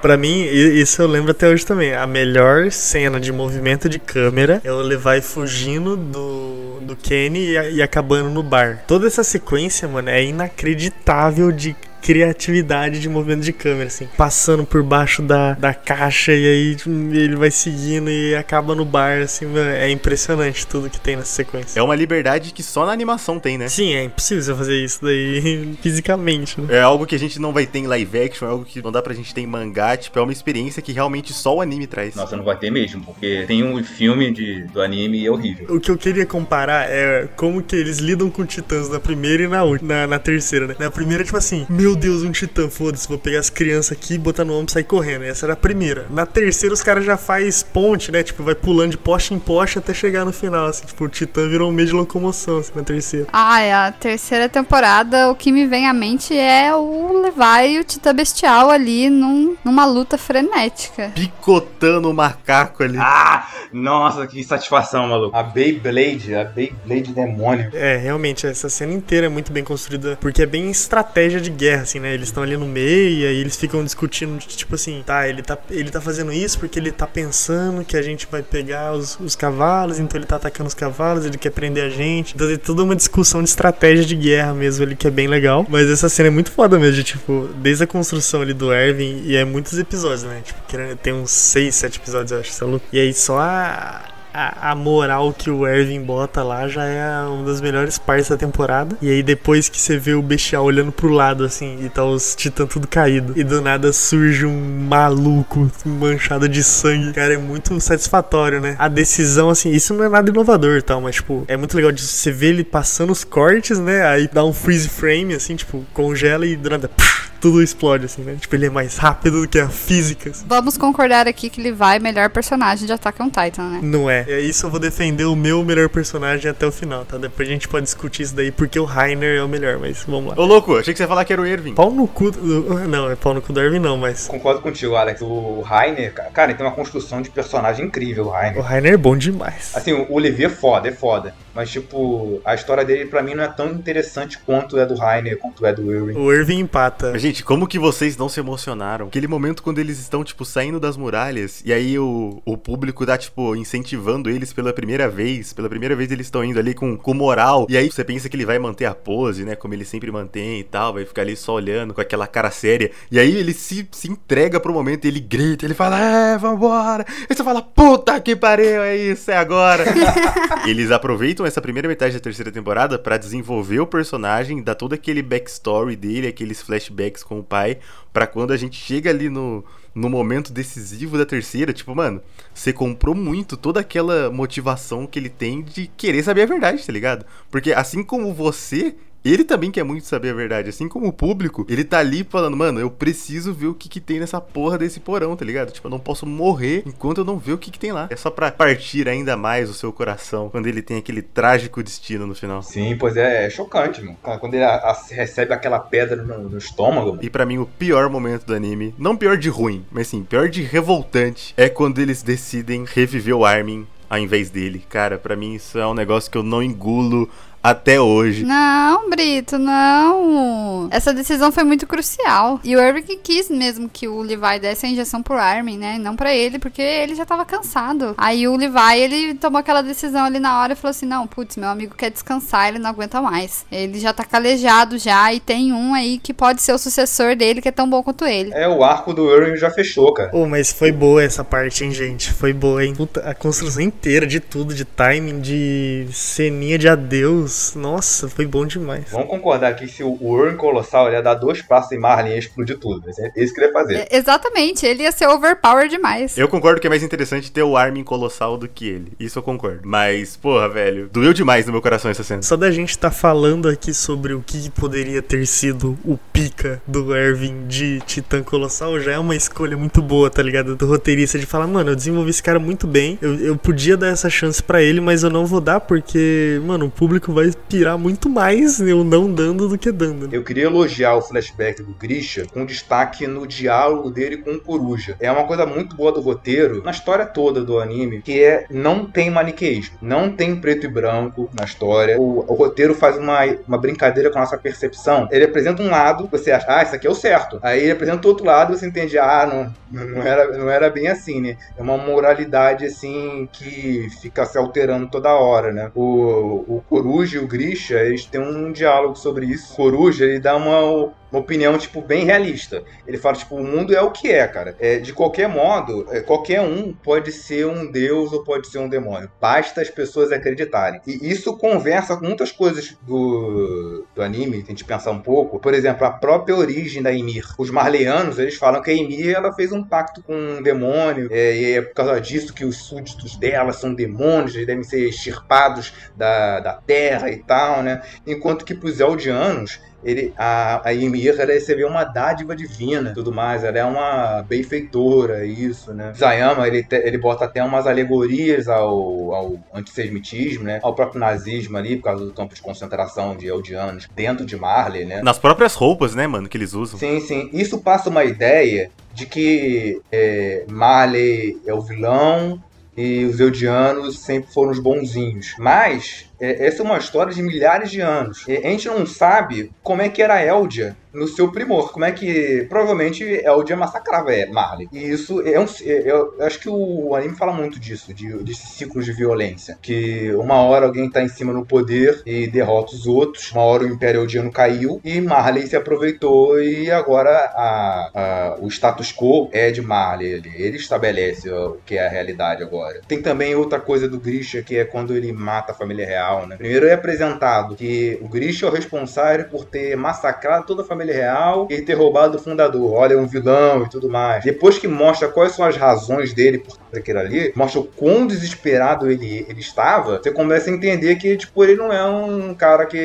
Pra mim, isso eu lembro até hoje também. A melhor cena de movimento de câmera é o Levi fugindo do, do Kenny e, e acabando no bar. Toda essa sequência, mano, é inacreditável de criatividade de movimento de câmera, assim. Passando por baixo da, da caixa e aí hum, ele vai seguindo e acaba no bar, assim, mano. É impressionante tudo que tem nessa sequência. É uma liberdade que só na animação tem, né? Sim, é impossível você fazer isso daí (laughs) fisicamente, né? É algo que a gente não vai ter em live action, é algo que não dá pra gente ter em mangá, tipo, é uma experiência que realmente só o anime traz. Nossa, não vai ter mesmo, porque tem um filme de, do anime e é horrível. O que eu queria comparar é como que eles lidam com titãs na primeira e na, última, na, na terceira, né? Na primeira, tipo assim, meu Deus, um titã, foda-se, vou pegar as crianças aqui, botar no ombro e sair correndo. Essa era a primeira. Na terceira, os caras já faz ponte, né? Tipo, vai pulando de poste em poste até chegar no final, assim. Tipo, o titã virou um meio de locomoção, assim, na terceira. Ah, é a terceira temporada, o que me vem à mente é o Levi e o Titã Bestial ali num- numa luta frenética. Picotando o macaco ali. Ah, nossa, que satisfação, maluco. A Beyblade, a Beyblade demônio. É, realmente, essa cena inteira é muito bem construída, porque é bem estratégia de guerra, assim, né? Eles estão ali no meio e aí eles ficam discutindo, tipo assim, tá, ele tá, ele tá fazendo isso porque ele tá pensando que a gente vai pegar os, os cavalos, então ele tá atacando os cavalos, ele quer prender a gente. Então tem toda uma discussão de estratégia de guerra mesmo ali, que é bem legal. Mas essa cena é muito foda mesmo, de, tipo, desde a construção ali do Erwin, e é muitos episódios, né? Tipo, tem uns 6, 7 episódios, eu acho. E aí só a, a, a moral que o Erwin bota lá já é uma das melhores partes da temporada. E aí depois que você vê o Bestial olhando pro lado assim e tá os titãs tudo caído e do nada surge um maluco manchado de sangue, cara, é muito satisfatório, né? A decisão assim, isso não é nada inovador e tal, mas tipo, é muito legal de você ver ele passando os cortes, né? Aí dá um freeze frame assim, tipo, congela e do nada pff, tudo explode assim, né? Tipo, ele é mais rápido do que a física. assim. Vamos concordar aqui que Levi é o melhor personagem de Attack on Titan, né? Não é. É isso eu vou defender o meu melhor personagem até o final, tá? Depois a gente pode discutir isso daí, porque o Rainer é o melhor, mas vamos lá. Ô louco, achei que você ia falar que era o Erwin. Pau no cu. do- (laughs) Não, é pau no cu do Erwin, não, mas. Concordo contigo, Alex. O Rainer, cara, cara, ele tem uma construção de personagem incrível, o O Rainer. Rainer é bom demais. Assim, o Olivier é foda, é foda. Mas, tipo, a história dele pra mim não é tão interessante quanto é do Rainer, quanto é do Irving. O Irving empata. Mas, gente, como que vocês não se emocionaram? Aquele momento quando eles estão, tipo, saindo das muralhas e aí o, o público tá, tipo, incentivando eles pela primeira vez. Pela primeira vez eles estão indo ali com, com moral. E aí você pensa que ele vai manter a pose, né? Como ele sempre mantém e tal. Vai ficar ali só olhando com aquela cara séria. E aí ele se, se entrega pro momento, ele grita, ele fala, é, vambora. Aí você fala, puta que pariu, é isso, é agora. (laughs) eles aproveitam essa primeira metade da terceira temporada pra desenvolver o personagem, dar todo aquele backstory dele, aqueles flashbacks com o pai, pra quando a gente chega ali no, no momento decisivo da terceira, tipo, mano, você comprou muito toda aquela motivação que ele tem de querer saber a verdade, tá ligado? Porque assim como você. Ele também quer muito saber a verdade, assim como o público, ele tá ali falando, mano, eu preciso ver o que que tem nessa porra desse porão, tá ligado? Tipo, eu não posso morrer enquanto eu não ver o que que tem lá. É só pra partir ainda mais o seu coração quando ele tem aquele trágico destino no final. Sim, pois é, é chocante, mano. Quando ele a- a- recebe aquela pedra no, no estômago, mano. E pra mim, o pior momento do anime, não pior de ruim, mas sim, pior de revoltante, é quando eles decidem reviver o Armin ao invés dele. Cara, pra mim isso é um negócio que eu não engulo até hoje. Não, Brito, não. Essa decisão foi muito crucial. E o Eric quis mesmo que o Levi desse a injeção pro Armin, né? Não pra ele, porque ele já tava cansado. Aí o Levi, ele tomou aquela decisão ali na hora e falou assim: não, putz, meu amigo quer descansar, ele não aguenta mais. Ele já tá calejado já e tem um aí que pode ser o sucessor dele, que é tão bom quanto ele. É, o arco do Irving já fechou, cara. Oh, mas foi boa essa parte, hein, gente? Foi boa, hein? Puta, a construção inteira de tudo, de timing, de ceninha de adeus. Nossa, foi bom demais. Vamos concordar aqui se o Irving Colossal ele ia dar dois passos em Marlin e ia explodir tudo. É isso que ele ia fazer. É, exatamente, ele ia ser overpower demais. Eu concordo que é mais interessante ter o Armin Colossal do que ele. Isso eu concordo. Mas, porra, velho, doeu demais no meu coração essa cena. Só da gente tá falando aqui sobre o que poderia ter sido o pica do Erwin de Titã Colossal já é uma escolha muito boa, tá ligado? Do roteirista de falar, mano, eu desenvolvi esse cara muito bem, eu, eu podia dar essa chance para ele, mas eu não vou dar porque, mano, o público vai pirar muito mais eu não dando do que dando. Eu queria elogiar o flashback do Grisha com destaque no diálogo dele com o Coruja. É uma coisa muito boa do roteiro, na história toda do anime, que é não tem maniqueísmo, não tem preto e branco na história. O, o roteiro faz uma, uma brincadeira com a nossa percepção. Ele apresenta um lado, você acha, ah, isso aqui é o certo. Aí ele apresenta o outro lado, você entende, ah, não, não, era, não era bem assim, né? É uma moralidade, assim, que fica se alterando toda hora, né? O, o Coruja e o Grisha, eles têm um diálogo sobre isso. O Coruja, ele dá uma uma opinião, tipo, bem realista. Ele fala, tipo, o mundo é o que é, cara. É, de qualquer modo, é, qualquer um pode ser um deus ou pode ser um demônio. Basta as pessoas acreditarem. E isso conversa com muitas coisas do, do anime, se a gente pensar um pouco. Por exemplo, a própria origem da Ymir. Os marleanos, eles falam que a Ymir, ela fez um pacto com um demônio, é, e é por causa disso que os súditos dela são demônios, eles devem ser extirpados da, da terra e tal, né? Enquanto que pros Eldianos, ele, a, a Ymir ela recebeu uma dádiva divina tudo mais. Ela é uma benfeitora, isso, né? Zayama, ele, te, ele bota até umas alegorias ao, ao antissemitismo, né? Ao próprio nazismo ali, por causa do campo de concentração de Eldianos dentro de Marley, né? Nas próprias roupas, né, mano, que eles usam. Sim, sim. Isso passa uma ideia de que é, Marley é o vilão e os Eldianos sempre foram os bonzinhos. Mas é, essa é uma história de milhares de anos. E a gente não sabe como é que era Eldia no seu primor. Como é que. Provavelmente Eldia massacrava é, Marley. E isso é um. É, eu acho que o anime fala muito disso, de, ciclos de violência. Que uma hora alguém tá em cima no poder e derrota os outros. Uma hora o Império Eldiano caiu e Marley se aproveitou e agora a, a, o status quo é de Marley. Ele, ele estabelece o que é a realidade agora. Tem também outra coisa do Grisha que é quando ele mata a família real real, né? Primeiro é apresentado que o Grisha é o responsável por ter massacrado toda a família real e ter roubado o fundador. Olha, é um vilão e tudo mais. Depois que mostra quais são as razões dele por daquilo ali, mostra o quão desesperado ele, ele estava, você começa a entender que, tipo, ele não é um cara que.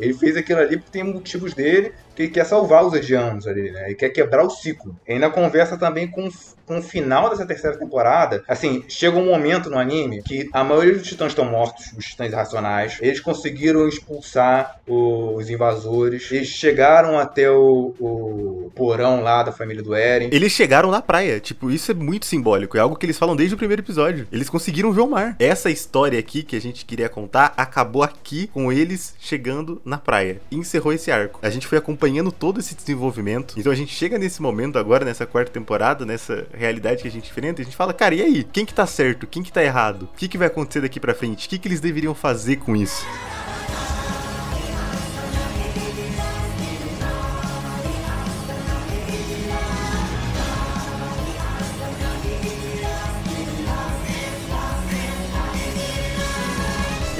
Ele fez aquilo ali porque tem motivos dele, que ele quer salvar os edianos ali, né? Ele quer quebrar o ciclo. E ainda conversa também com, com o final dessa terceira temporada. Assim, chega um momento no anime que a maioria dos titãs estão mortos, os titãs irracionais. Eles conseguiram expulsar os invasores. Eles chegaram até o, o porão lá da família do Eren. Eles chegaram na praia. Tipo, isso é muito simbólico. É algo que eles falam desde o primeiro episódio. Eles conseguiram ver o mar. Essa história aqui que a gente queria contar acabou aqui com eles chegando na praia. Encerrou esse arco. A gente foi acompanhando todo esse desenvolvimento. Então a gente chega nesse momento agora, nessa quarta temporada, nessa realidade que a gente enfrenta, a gente fala, cara, e aí? Quem que tá certo? Quem que tá errado? O que, que vai acontecer daqui pra frente? O que, que eles deveriam fazer com isso?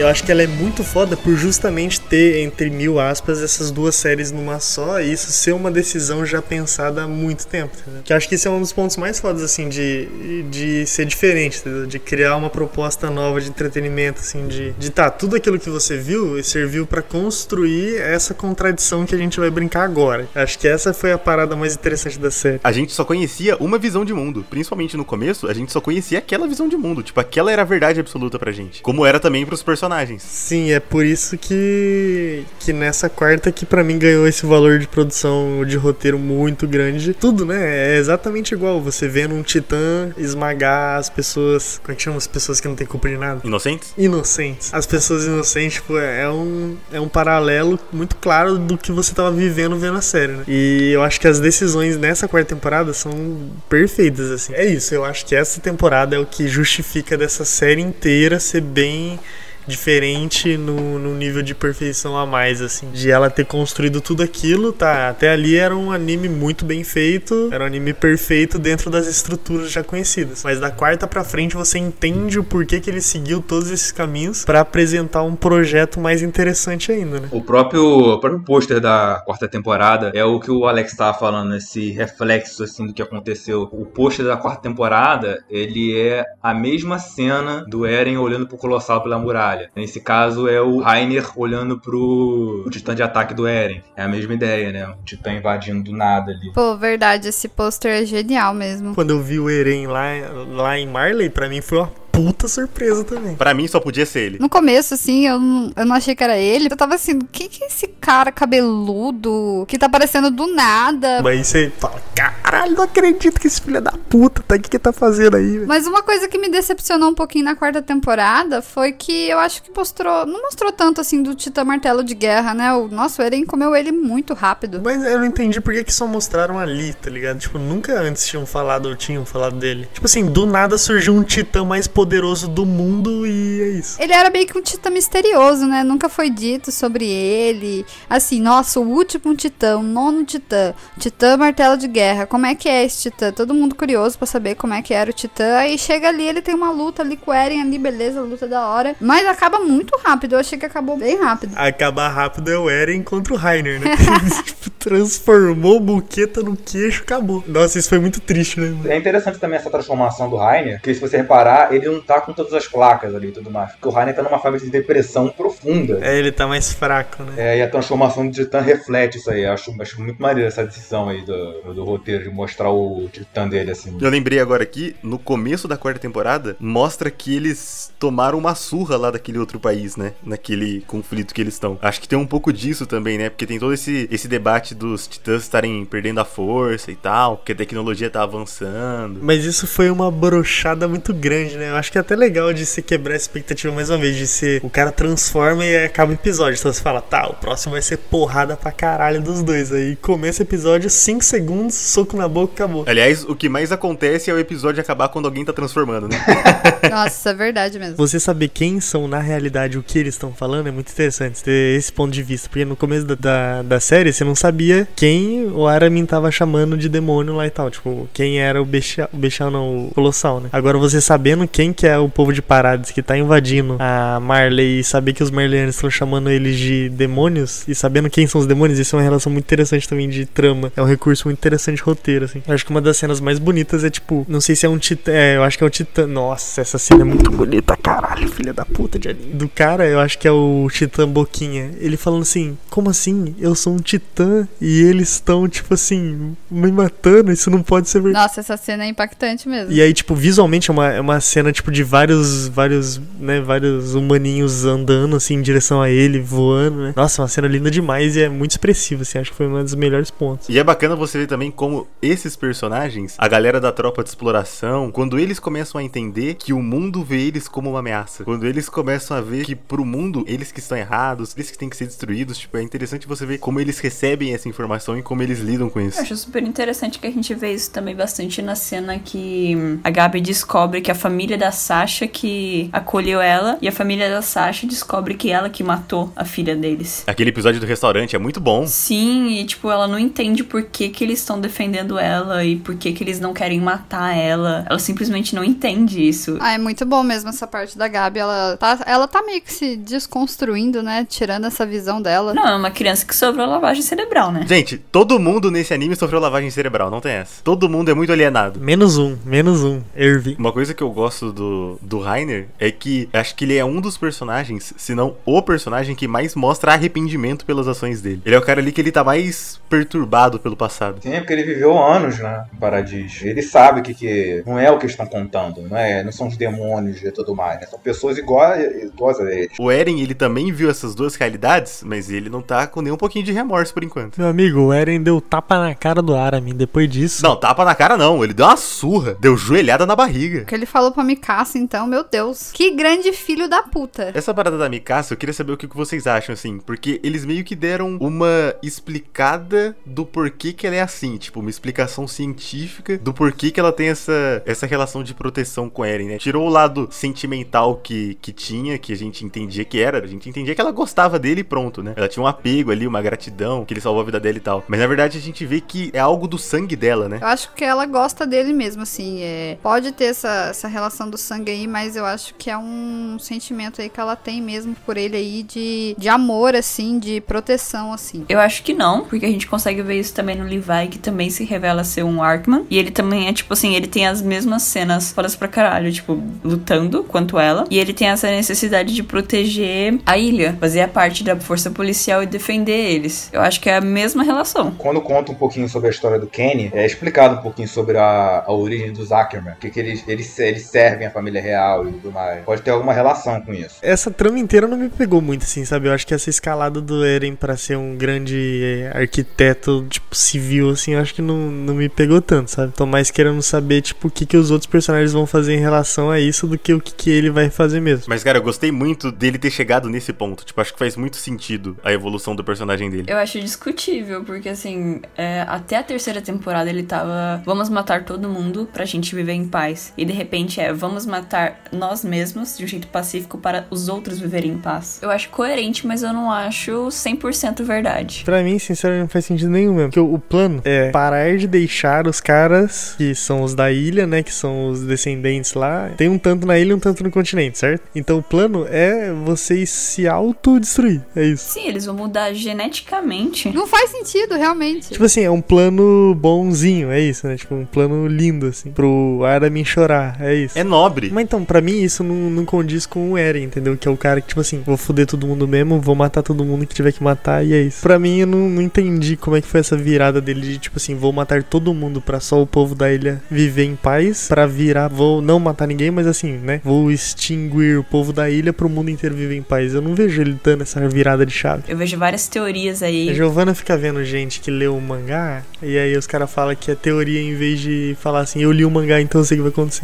Eu acho que ela é muito foda por justamente ter, entre mil aspas, essas duas séries numa só e isso ser uma decisão já pensada há muito tempo. Entendeu? Que eu acho que esse é um dos pontos mais fodas, assim, de, de ser diferente, entendeu? de criar uma proposta nova de entretenimento, assim, de, de tá, tudo aquilo que você viu serviu para construir essa contradição que a gente vai brincar agora. Acho que essa foi a parada mais interessante da série. A gente só conhecia uma visão de mundo, principalmente no começo, a gente só conhecia aquela visão de mundo, tipo, aquela era a verdade absoluta pra gente. Como era também pros personagens personagens. Sim, é por isso que que nessa quarta que pra mim ganhou esse valor de produção de roteiro muito grande. Tudo, né? É exatamente igual. Você vendo um titã esmagar as pessoas. Como é que chama as pessoas que não tem culpa de nada? Inocentes? Inocentes. As pessoas inocentes, tipo, é um, é um paralelo muito claro do que você tava vivendo vendo a série, né? E eu acho que as decisões nessa quarta temporada são perfeitas, assim. É isso, eu acho que essa temporada é o que justifica dessa série inteira ser bem diferente no, no nível de perfeição a mais, assim. De ela ter construído tudo aquilo, tá? Até ali era um anime muito bem feito, era um anime perfeito dentro das estruturas já conhecidas. Mas da quarta pra frente você entende o porquê que ele seguiu todos esses caminhos para apresentar um projeto mais interessante ainda, né? O próprio, o próprio pôster da quarta temporada é o que o Alex tava falando, esse reflexo assim do que aconteceu. O pôster da quarta temporada, ele é a mesma cena do Eren olhando pro Colossal pela muralha. Nesse caso é o Rainer olhando pro titã de ataque do Eren. É a mesma ideia, né? O titã invadindo do nada ali. Pô, verdade, esse pôster é genial mesmo. Quando eu vi o Eren lá, lá em Marley, pra mim foi uma puta surpresa também. Pra mim só podia ser ele. No começo, assim, eu não, eu não achei que era ele. Eu tava assim, quem que é esse cara cabeludo que tá aparecendo do nada? Mas você fala, caralho, não acredito que esse filho da puta tá, o que tá fazendo aí? velho? Mas uma coisa que me decepcionou um pouquinho na quarta temporada foi que eu acho que mostrou. Não mostrou tanto assim do Titã Martelo de Guerra, né? O nosso Eren comeu ele muito rápido. Mas eu não entendi por que, que só mostraram ali, tá ligado? Tipo, nunca antes tinham falado ou tinham falado dele. Tipo assim, do nada surgiu um titã mais poderoso do mundo e é isso. Ele era meio que um titã misterioso, né? Nunca foi dito sobre ele. Assim, nossa, o último titã, o nono titã, titã martelo de guerra. Como é que é esse titã? Todo mundo curioso pra saber como é que era o titã. Aí chega ali, ele tem uma luta ali com o Eren ali, beleza, luta da hora. Mas acaba muito rápido. Eu achei que acabou bem rápido. Acabar rápido é o Eren contra o Rainer, né? (laughs) tipo, transformou o buqueta no queixo, acabou. Nossa, isso foi muito triste, né? É interessante também essa transformação do Rainer, porque se você reparar, ele não tá com todas as placas ali e tudo mais. Porque o Rainer tá numa fase de depressão profunda. É, ele tá mais fraco, né? É, e a transformação do Titã reflete isso aí. Eu Acho, acho muito maneiro essa decisão aí do, do roteiro, de mostrar o Titã dele assim. Eu lembrei agora aqui, no começo da quarta temporada, mostra que eles tomaram uma surra lá daquele outro país, né? Naquele conflito que eles estão. Acho que tem um pouco disso também, né? Porque tem todo esse, esse debate dos titãs estarem perdendo a força e tal, porque a tecnologia tá avançando. Mas isso foi uma brochada muito grande, né? Acho que é até legal de se quebrar a expectativa mais uma vez, de ser o cara transforma e acaba o episódio. Então você fala, tá, o próximo vai ser porrada pra caralho dos dois. Aí começa o episódio, 5 segundos, soco na boca, acabou. Aliás, o que mais acontece é o episódio acabar quando alguém tá transformando, né? (laughs) Nossa, é verdade mesmo. Você saber quem são na realidade o que eles estão falando é muito interessante ter esse ponto de vista. Porque no começo da, da, da série você não sabia quem o Aramin tava chamando de demônio lá e tal. Tipo, quem era o Bestial, o Bestial não, o Colossal, né? Agora você sabendo quem que é o povo de Parades que tá invadindo a Marley e saber que os Marleyanos estão chamando eles de demônios e sabendo quem são os demônios, isso é uma relação muito interessante também de trama. É um recurso muito interessante de roteiro, assim. Eu acho que uma das cenas mais bonitas é tipo, não sei se é um titã, é, eu acho que é um titã. Nossa, essa cena é muito bonita, caralho, filha da puta de anime. Do cara, eu acho que é o titã Boquinha. Ele falando assim: "Como assim? Eu sou um titã e eles estão tipo assim me matando, isso não pode ser verdade". Nossa, essa cena é impactante mesmo. E aí, tipo, visualmente é uma, é uma cena, tipo, de vários, vários, né, vários humaninhos andando, assim, em direção a ele, voando, né? Nossa, uma cena linda demais e é muito expressiva, assim, acho que foi um dos melhores pontos. E é bacana você ver também como esses personagens, a galera da tropa de exploração, quando eles começam a entender que o mundo vê eles como uma ameaça, quando eles começam a ver que pro mundo eles que estão errados, eles que têm que ser destruídos, tipo, é interessante você ver como eles recebem essa informação e como eles lidam com isso. Eu acho super interessante que a gente vê isso também bastante na cena que a Gabi descobre que a família da Sasha que acolheu ela e a família da Sasha descobre que ela que matou a filha deles. Aquele episódio do restaurante é muito bom. Sim, e tipo, ela não entende por que, que eles estão defendendo ela e por que, que eles não querem matar ela. Ela simplesmente não entende isso. Ah, é muito bom mesmo essa parte da Gabi. Ela tá, ela tá meio que se desconstruindo, né? Tirando essa visão dela. Não, é uma criança que sobrou lavagem cerebral, cerebral, né? Gente, todo mundo nesse anime sofreu lavagem cerebral, não tem essa. Todo mundo é muito alienado. Menos um, menos um. Irving. Uma coisa que eu gosto do, do Rainer é que acho que ele é um dos personagens, se não o personagem que mais mostra arrependimento pelas ações dele. Ele é o cara ali que ele tá mais perturbado pelo passado. Sim, porque ele viveu anos, né? Em Paradiso. Ele sabe que, que não é o que estão contando, não é? Não são os demônios e tudo mais, né? São pessoas iguais, iguais a eles. O Eren, ele também viu essas duas realidades, mas ele não tá com nem um pouquinho de remorso por enquanto. Meu amigo, o Eren deu tapa na cara do Aramin. Depois disso. Não, tapa na cara não. Ele deu uma surra, deu joelhada na barriga. O que ele falou pra Mikasa, então, meu Deus. Que grande filho da puta. Essa parada da Mikasa, eu queria saber o que que vocês acham, assim, porque eles meio que deram uma explicada do porquê que ela é assim, tipo, uma explicação científica do porquê que ela tem essa, essa relação de proteção com Eren, né? Tirou o lado sentimental que, que tinha, que a gente entendia que era, a gente entendia que ela gostava dele e pronto, né? Ela tinha um apego ali, uma gratidão, que ele salvou a vida dela e tal. Mas na verdade a gente vê que é algo do sangue dela, né? Eu acho que ela gosta dele mesmo, assim. É... Pode ter essa, essa relação do sangue aí, mas eu acho que é um sentimento aí que ela tem mesmo por ele aí de, de amor, assim, de proteção, assim. Eu acho que não, porque a gente consegue ver isso também no Levi, que também se revela ser um Arkman. E ele também é, tipo assim, ele tem as mesmas cenas fodas pra caralho, tipo, lutando quanto ela. E ele tem essa necessidade de proteger a ilha, fazer a parte da força policial e defender eles. Eu acho que é a mesma relação. Quando conta um pouquinho sobre a história do Kenny, é explicado um pouquinho sobre a, a origem dos Ackerman. Que, que eles, eles, eles servem a família real e tudo mais. Pode ter alguma relação com isso. Essa trama inteira não me pegou muito, assim, sabe? Eu acho que essa escalada do Eren pra ser um grande é, arquiteto, tipo, civil, assim, eu acho que não, não me pegou tanto, sabe? Tô mais querendo saber, tipo, o que, que os outros personagens vão fazer em relação a isso do que o que, que ele vai fazer mesmo. Mas, cara, eu gostei muito dele ter chegado nesse ponto. Tipo, acho que faz muito sentido a evolução do personagem dele. Eu acho discutível, porque assim, é, até a terceira temporada ele tava. Vamos matar todo mundo pra gente viver em paz. E de repente é, vamos matar nós mesmos de um jeito pacífico para os outros viverem em paz. Eu acho coerente, mas eu não acho 100% verdade. Pra mim, sinceramente, não faz sentido nenhum mesmo. Porque o, plano é parar de deixar os caras que são os da ilha, né? Que são os descendentes lá. Tem um tanto na ilha e um tanto no continente, certo? Então o plano é vocês se autodestruir. É isso. Sim, eles vão mudar geneticamente. Não faz sentido, realmente. Tipo assim, é um plano bonzinho, é isso, né? Tipo, um plano lindo, assim. Pro Aramin chorar, é isso. É nobre. Mas então, pra mim, isso não, não condiz com o Eren, entendeu? Que é o cara que, tipo assim, vou foder todo mundo mesmo, vou matar todo mundo que tiver que matar, e é isso. Pra mim, eu não, não entendi como é que foi essa virada dele de, tipo assim, vou matar todo mundo pra só o povo da ilha viver em paz, pra virar, vou não matar ninguém, mas assim, né? Vou extinguir o povo da ilha pro mundo inteiro viver em paz. Eu não vejo ele dando essa virada de chave. Eu vejo várias teorias A aí. Giovana fica vendo gente que leu o mangá, e aí os caras falam que é teoria em vez de falar assim, eu li o mangá, então eu sei o que vai acontecer.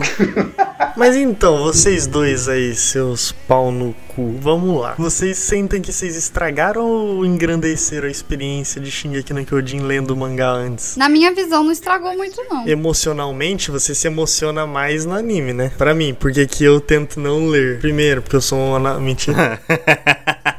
(laughs) Mas então, vocês dois aí, seus pau no cu, vamos lá. Vocês sentem que vocês estragaram ou engrandeceram a experiência de Shingeki no Kyojin lendo o mangá antes? Na minha visão, não estragou muito, não. Emocionalmente, você se emociona mais no anime, né? Pra mim, porque que eu tento não ler. Primeiro, porque eu sou um... ana- (laughs) Mentira.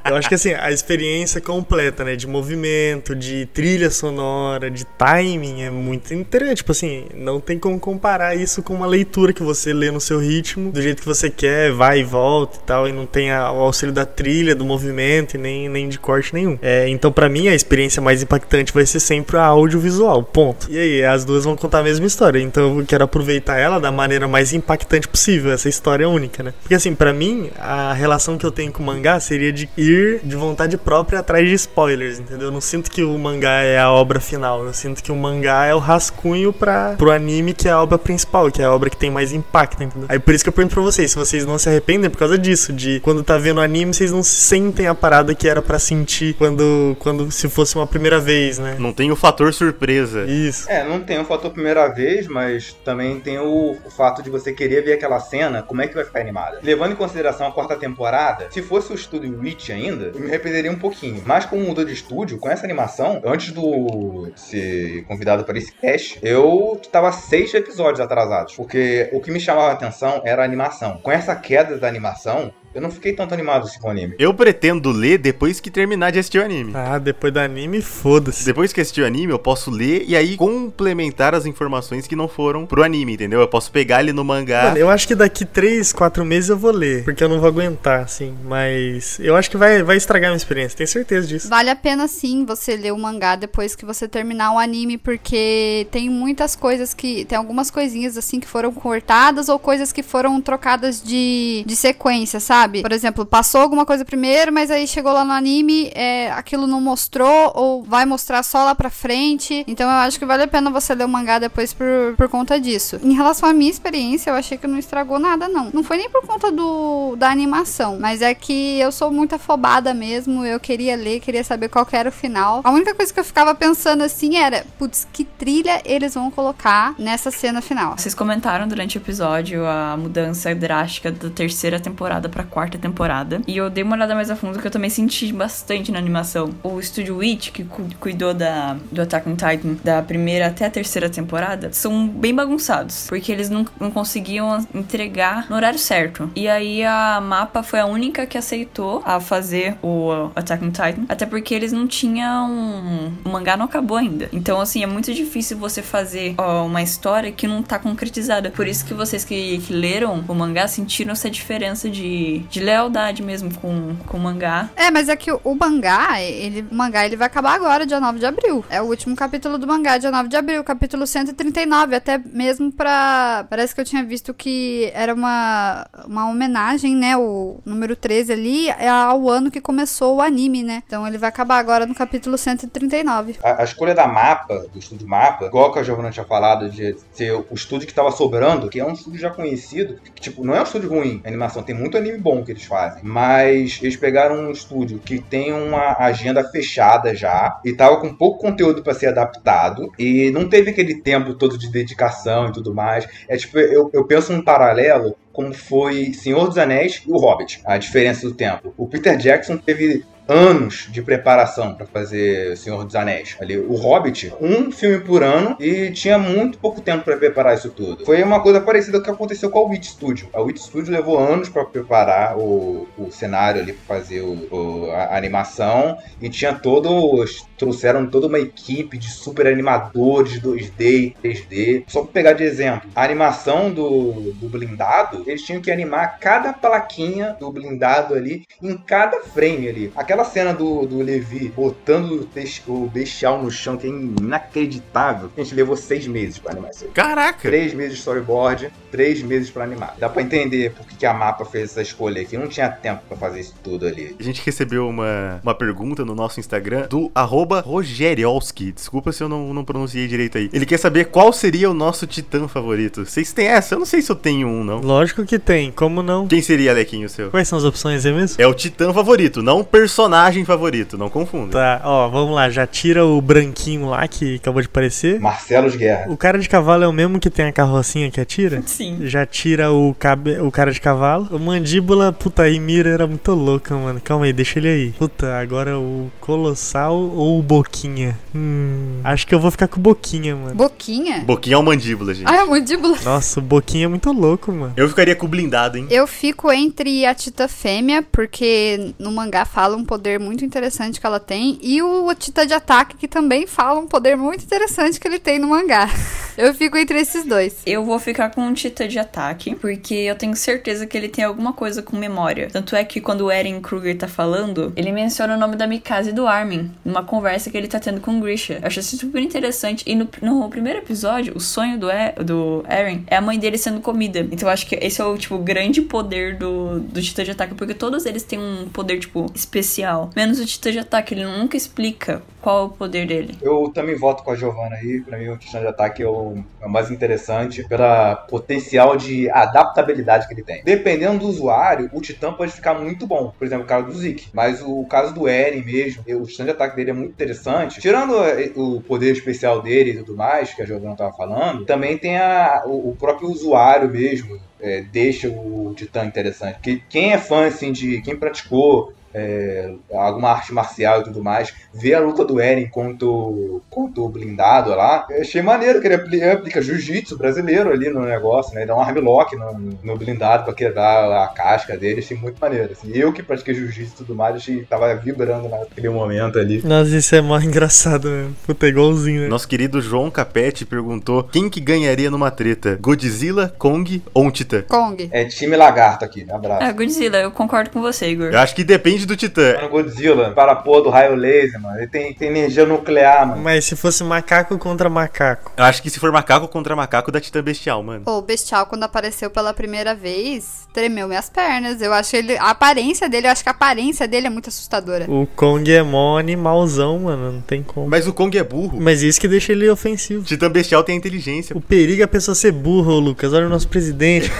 Eu acho que assim, a experiência completa, né? De movimento, de trilha sonora, de timing é muito interessante. Tipo assim, não tem como comparar isso com uma leitura que você lê no seu ritmo, do jeito que você quer, vai e volta e tal, e não tem a- o auxílio da trilha, do movimento e nem, nem de corte nenhum. É, então, pra mim, a experiência mais impactante vai ser sempre a audiovisual, ponto. E aí, as duas vão contar a mesma história, então eu quero aproveitar ela da maneira mais impactante possível, essa história é única, né? Porque assim, pra mim, a relação que eu tenho com o mangá seria de ir de vontade própria atrás de spoilers, entendeu? Eu não sinto que o mangá é a obra final, eu sinto que o mangá é o rascunho para pro anime que é a obra principal, que é a obra que tem mais impacto, entendeu? Aí por isso que eu pergunto pra vocês, se vocês não se arrependem por causa disso, de quando tá vendo anime, vocês não sentem a parada que era pra sentir quando quando se fosse uma primeira vez, né? Não tem o fator surpresa. Isso. É, não tem o fator primeira vez, mas também tem o, o fato de você querer ver aquela cena, como é que vai ficar animada. Levando em consideração a quarta temporada, se fosse o estúdio Witch ainda, eu me arrependeria um pouquinho. Mas como mudou de estúdio, com essa animação, antes do ser convidado para esse cast, eu tava seis episódios atrasados. Porque o que me chamava a atenção era a animação. Com essa queda da animação, Eu não fiquei tanto animado assim com o anime. Eu pretendo ler depois que terminar de assistir o anime. Ah, depois do anime, foda-se. Depois que assistir o anime, eu posso ler e aí complementar as informações que não foram pro anime, entendeu? Eu posso pegar ele no mangá. Mano, eu acho que daqui 3, 4 meses eu vou ler, porque eu não vou aguentar, assim. Mas eu acho que vai, vai estragar a minha experiência, tenho certeza disso. Vale a pena sim você ler o mangá depois que você terminar o anime, porque tem muitas coisas que. Tem algumas coisinhas assim que foram cortadas ou coisas que foram trocadas de, de sequência, sabe? Por exemplo, passou alguma coisa primeiro, mas aí chegou lá no anime, é, aquilo não mostrou, ou vai mostrar só lá pra frente. Então eu acho que vale a pena você ler o mangá depois por, por conta disso. Em relação à minha experiência, eu achei que não estragou nada, não. Não foi nem por conta do, da animação, mas é que eu sou muito afobada mesmo. Eu queria ler, queria saber qual que era o final. A única coisa que eu ficava pensando assim era, putz, que trilha eles vão colocar nessa cena final. Vocês comentaram durante o episódio a mudança drástica da terceira temporada pra quarta temporada. E eu dei uma olhada mais a fundo que eu também senti bastante na animação. O estúdio Witch, que cu- cuidou da, do Attack on Titan da primeira até a terceira temporada, são bem bagunçados. Porque eles não, não conseguiam entregar no horário certo. E aí a Mapa foi a única que aceitou a fazer o Attack on Titan. Até porque eles não tinham. O mangá não acabou ainda. Então, assim, é muito difícil você fazer ó, uma história que não tá concretizada. Por isso que vocês que, que leram o mangá sentiram essa diferença de, de lealdade mesmo com, com o mangá. É, mas é que o, o mangá, ele, o mangá ele vai acabar agora, dia 9 de abril. É o último capítulo do mangá, dia 9 de abril, capítulo 139, até mesmo pra... Parece que eu tinha visto que era uma, uma homenagem, né, o número 13 ali, é ao ano que começou o anime, né? Então ele vai acabar agora no capítulo 139. A, a escolha da mapa, do estúdio mapa, igual que a Giovanna tinha falado, de ser o estúdio que tava sobrando, que é um estúdio já conhecido, que, tipo, não é um estúdio ruim, a animação, tem muito anime bom que eles fazem, mas eles pegaram um estúdio que tem uma agenda fechada já, e tava com pouco conteúdo pra ser adaptado, e não teve aquele tempo todo de dedicação e tudo mais. É tipo, eu, eu penso um paralelo como foi Senhor dos Anéis e o Hobbit, a diferença do tempo. O Peter Jackson teve anos de preparação para fazer Senhor dos Anéis. Ali, o Hobbit, um filme por ano e tinha muito pouco tempo para preparar isso tudo. Foi uma coisa parecida com o que aconteceu com a Witch Studio. A Witch Studio levou anos para preparar o, o cenário ali para fazer o, o- a animação e tinha todos trouxeram toda uma equipe de super animadores 2D, 3D. Só para pegar de exemplo, a animação do, do blindado, eles tinham que animar cada plaquinha do blindado ali em cada frame ali. Aquela cena do, do Levi botando o, bestial no chão, que é inacreditável. A gente levou seis meses para animar isso aí. Caraca! Três meses de storyboard, três meses para animar. Dá pra entender por que a mapa fez essa escolha aqui. Não tinha tempo pra fazer isso tudo ali. A gente recebeu uma, uma pergunta no nosso Instagram do arroba Rogeriolski. Desculpa se eu não, não pronunciei direito aí. Ele quer saber qual seria o nosso titã favorito. Vocês têm essa? Eu não sei se eu tenho um, não. Lógico que tem, como não? Quem seria, Alequinho, o seu? Quais são as opções aí mesmo? É o titã favorito, não o personagem favorito. Não confunda. Tá, ó, vamos lá, já tira o branquinho lá que acabou de aparecer. Marcelo de Guerra. O cara de cavalo é o mesmo que tem a carrocinha que atira? (laughs) Sim. Já tira o, cabe... o cara de cavalo. O mandíbula, puta, aí mira era muito louca, mano. Calma aí, deixa ele aí. Puta, agora o colossal ou o boquinha? Hum, acho que eu vou ficar com o boquinha, mano. Boquinha? Boquinha é o mandíbula, gente. Ai, a mandíbula. Nossa, o boquinha é muito louco, mano. Eu ficaria com o blindado, hein? Eu fico entre a Tita Fêmea, porque no mangá fala um poder muito interessante que ela tem, e o Tita de Ataque, que também fala um poder muito interessante que ele tem no mangá. (laughs) Eu fico entre esses dois. Eu vou ficar com um Titã de ataque, porque eu tenho certeza que ele tem alguma coisa com memória. Tanto é que quando o Eren Kruger tá falando, ele menciona o nome da Mikasa e do Armin, numa conversa que ele tá tendo com o Grisha. Eu achei super interessante. E no, no primeiro episódio, o sonho do, E- do Eren é a mãe dele sendo comida. Então eu acho que esse é o, tipo, grande poder do, do Titã de ataque, porque todos eles têm um poder, tipo, especial. Menos o Titã de ataque, ele nunca explica qual é o poder dele. Eu também voto com a Giovanna aí. Pra mim, o Titã de Ataque é o, é o mais interessante pela potencial de adaptabilidade que ele tem. Dependendo do usuário, o Titã pode ficar muito bom. Por exemplo, o caso do Zeke. Mas o caso do Eren mesmo, o Titã de Ataque dele é muito interessante. Tirando eh, o poder especial dele e tudo mais, que a Giovanna tava falando, também tem a, o, o próprio usuário mesmo. eh, deixa o Titã interessante. Porque quem é fã, assim, de. Quem praticou é, alguma arte marcial e tudo mais. Ver a luta do Eren contra o, contra o blindado lá, eu achei maneiro que ele aplica, aplica jiu-jitsu brasileiro ali no negócio, né? Ele dá um armlock no, no blindado pra quebrar a casca dele, achei muito maneiro. Assim. Eu que pratiquei jiu-jitsu e tudo mais, achei que tava vibrando naquele momento ali. Nossa, isso é mó engraçado mesmo. Puta, é igualzinho, né? Nosso querido João Capete perguntou quem que ganharia numa treta, Godzilla, Kong ou um Titã? Kong. É time lagarto aqui, né? abraço. É, Godzilla, eu concordo com você, Igor. Eu acho que depende do Titã. Mano, Godzilla, para a porra do raio laser, mano. Ele tem, tem energia nuclear, mano. Mas se fosse macaco contra macaco. Eu acho que se for macaco contra macaco, dá Titã Bestial, mano. Pô, o Bestial, quando apareceu pela primeira vez, tremeu minhas pernas. Eu acho ele. A aparência dele, eu acho que a aparência dele é muito assustadora. O Kong é mó animalzão, mano. Não tem como. Mas o Kong é burro. Mas isso que deixa ele ofensivo. Titã Bestial tem a inteligência. O perigo é a pessoa ser burra, ô Lucas. Olha o nosso presidente.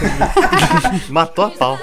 (laughs) Matou a pau.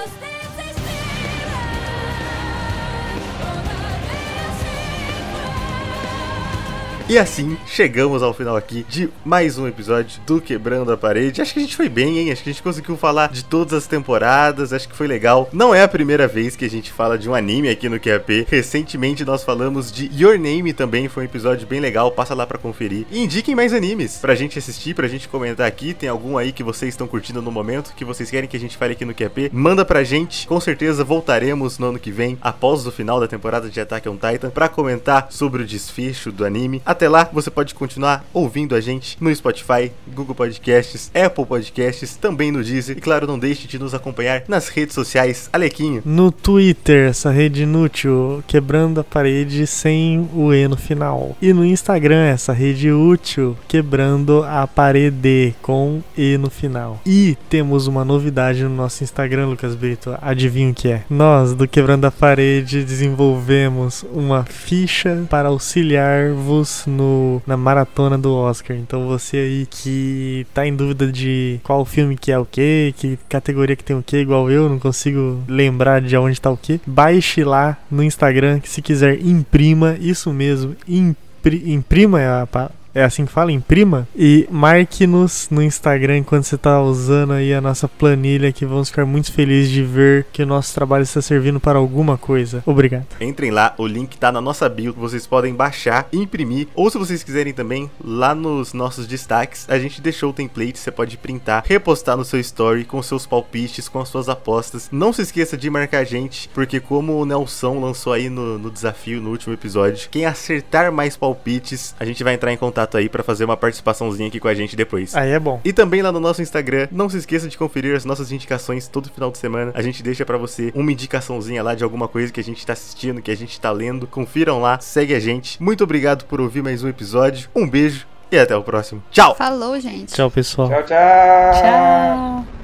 E assim, chegamos ao final aqui de mais um episódio do Quebrando a Parede. Acho que a gente foi bem, hein? Acho que a gente conseguiu falar de todas as temporadas, acho que foi legal. Não é a primeira vez que a gente fala de um anime aqui no QAP. Recentemente nós falamos de Your Name também, foi um episódio bem legal, passa lá pra conferir. E indiquem mais animes pra gente assistir, pra gente comentar aqui. Tem algum aí que vocês estão curtindo no momento, que vocês querem que a gente fale aqui no QAP? Manda pra gente, com certeza voltaremos no ano que vem, após o final da temporada de Attack on Titan, pra comentar sobre o desfecho do anime. Até lá, você pode continuar ouvindo a gente no Spotify, Google Podcasts, Apple Podcasts, também no Deezer. E claro, não deixe de nos acompanhar nas redes sociais. Alequinho. no Twitter, essa rede inútil, quebrando a parede sem o E no final. E no Instagram, essa rede útil, quebrando a parede com E no final. E temos uma novidade no nosso Instagram, Lucas Brito. Adivinha o que é? Nós, do Quebrando a Parede, desenvolvemos uma ficha para auxiliar-vos no, na maratona do Oscar. Então você aí que tá em dúvida de qual filme que é o que, que categoria que tem o que, igual eu, não consigo lembrar de onde tá o que, baixe lá no Instagram, que se quiser imprima, isso mesmo, impri, imprima é a é assim que fala? Imprima? E marque-nos no Instagram enquanto você tá usando aí a nossa planilha, que vamos ficar muito felizes de ver que o nosso trabalho está servindo para alguma coisa. Obrigado. Entrem lá, o link tá na nossa bio, vocês podem baixar, imprimir, ou se vocês quiserem também, lá nos nossos destaques, a gente deixou o template, você pode printar, repostar no seu story com seus palpites, com as suas apostas. Não se esqueça de marcar a gente, porque como o Nelson lançou aí no, no desafio no último episódio, quem acertar mais palpites, a gente vai entrar em contato aí pra fazer uma participaçãozinha aqui com a gente depois. Aí é bom. E também lá no nosso Instagram, não se esqueça de conferir as nossas indicações todo final de semana. A gente deixa pra você uma indicaçãozinha lá de alguma coisa que a gente tá assistindo, que a gente tá lendo. Confiram lá, segue a gente. Muito obrigado por ouvir mais um episódio. Um beijo e até o próximo. Tchau! Falou, gente. Tchau, pessoal. Tchau, tchau. Tchau.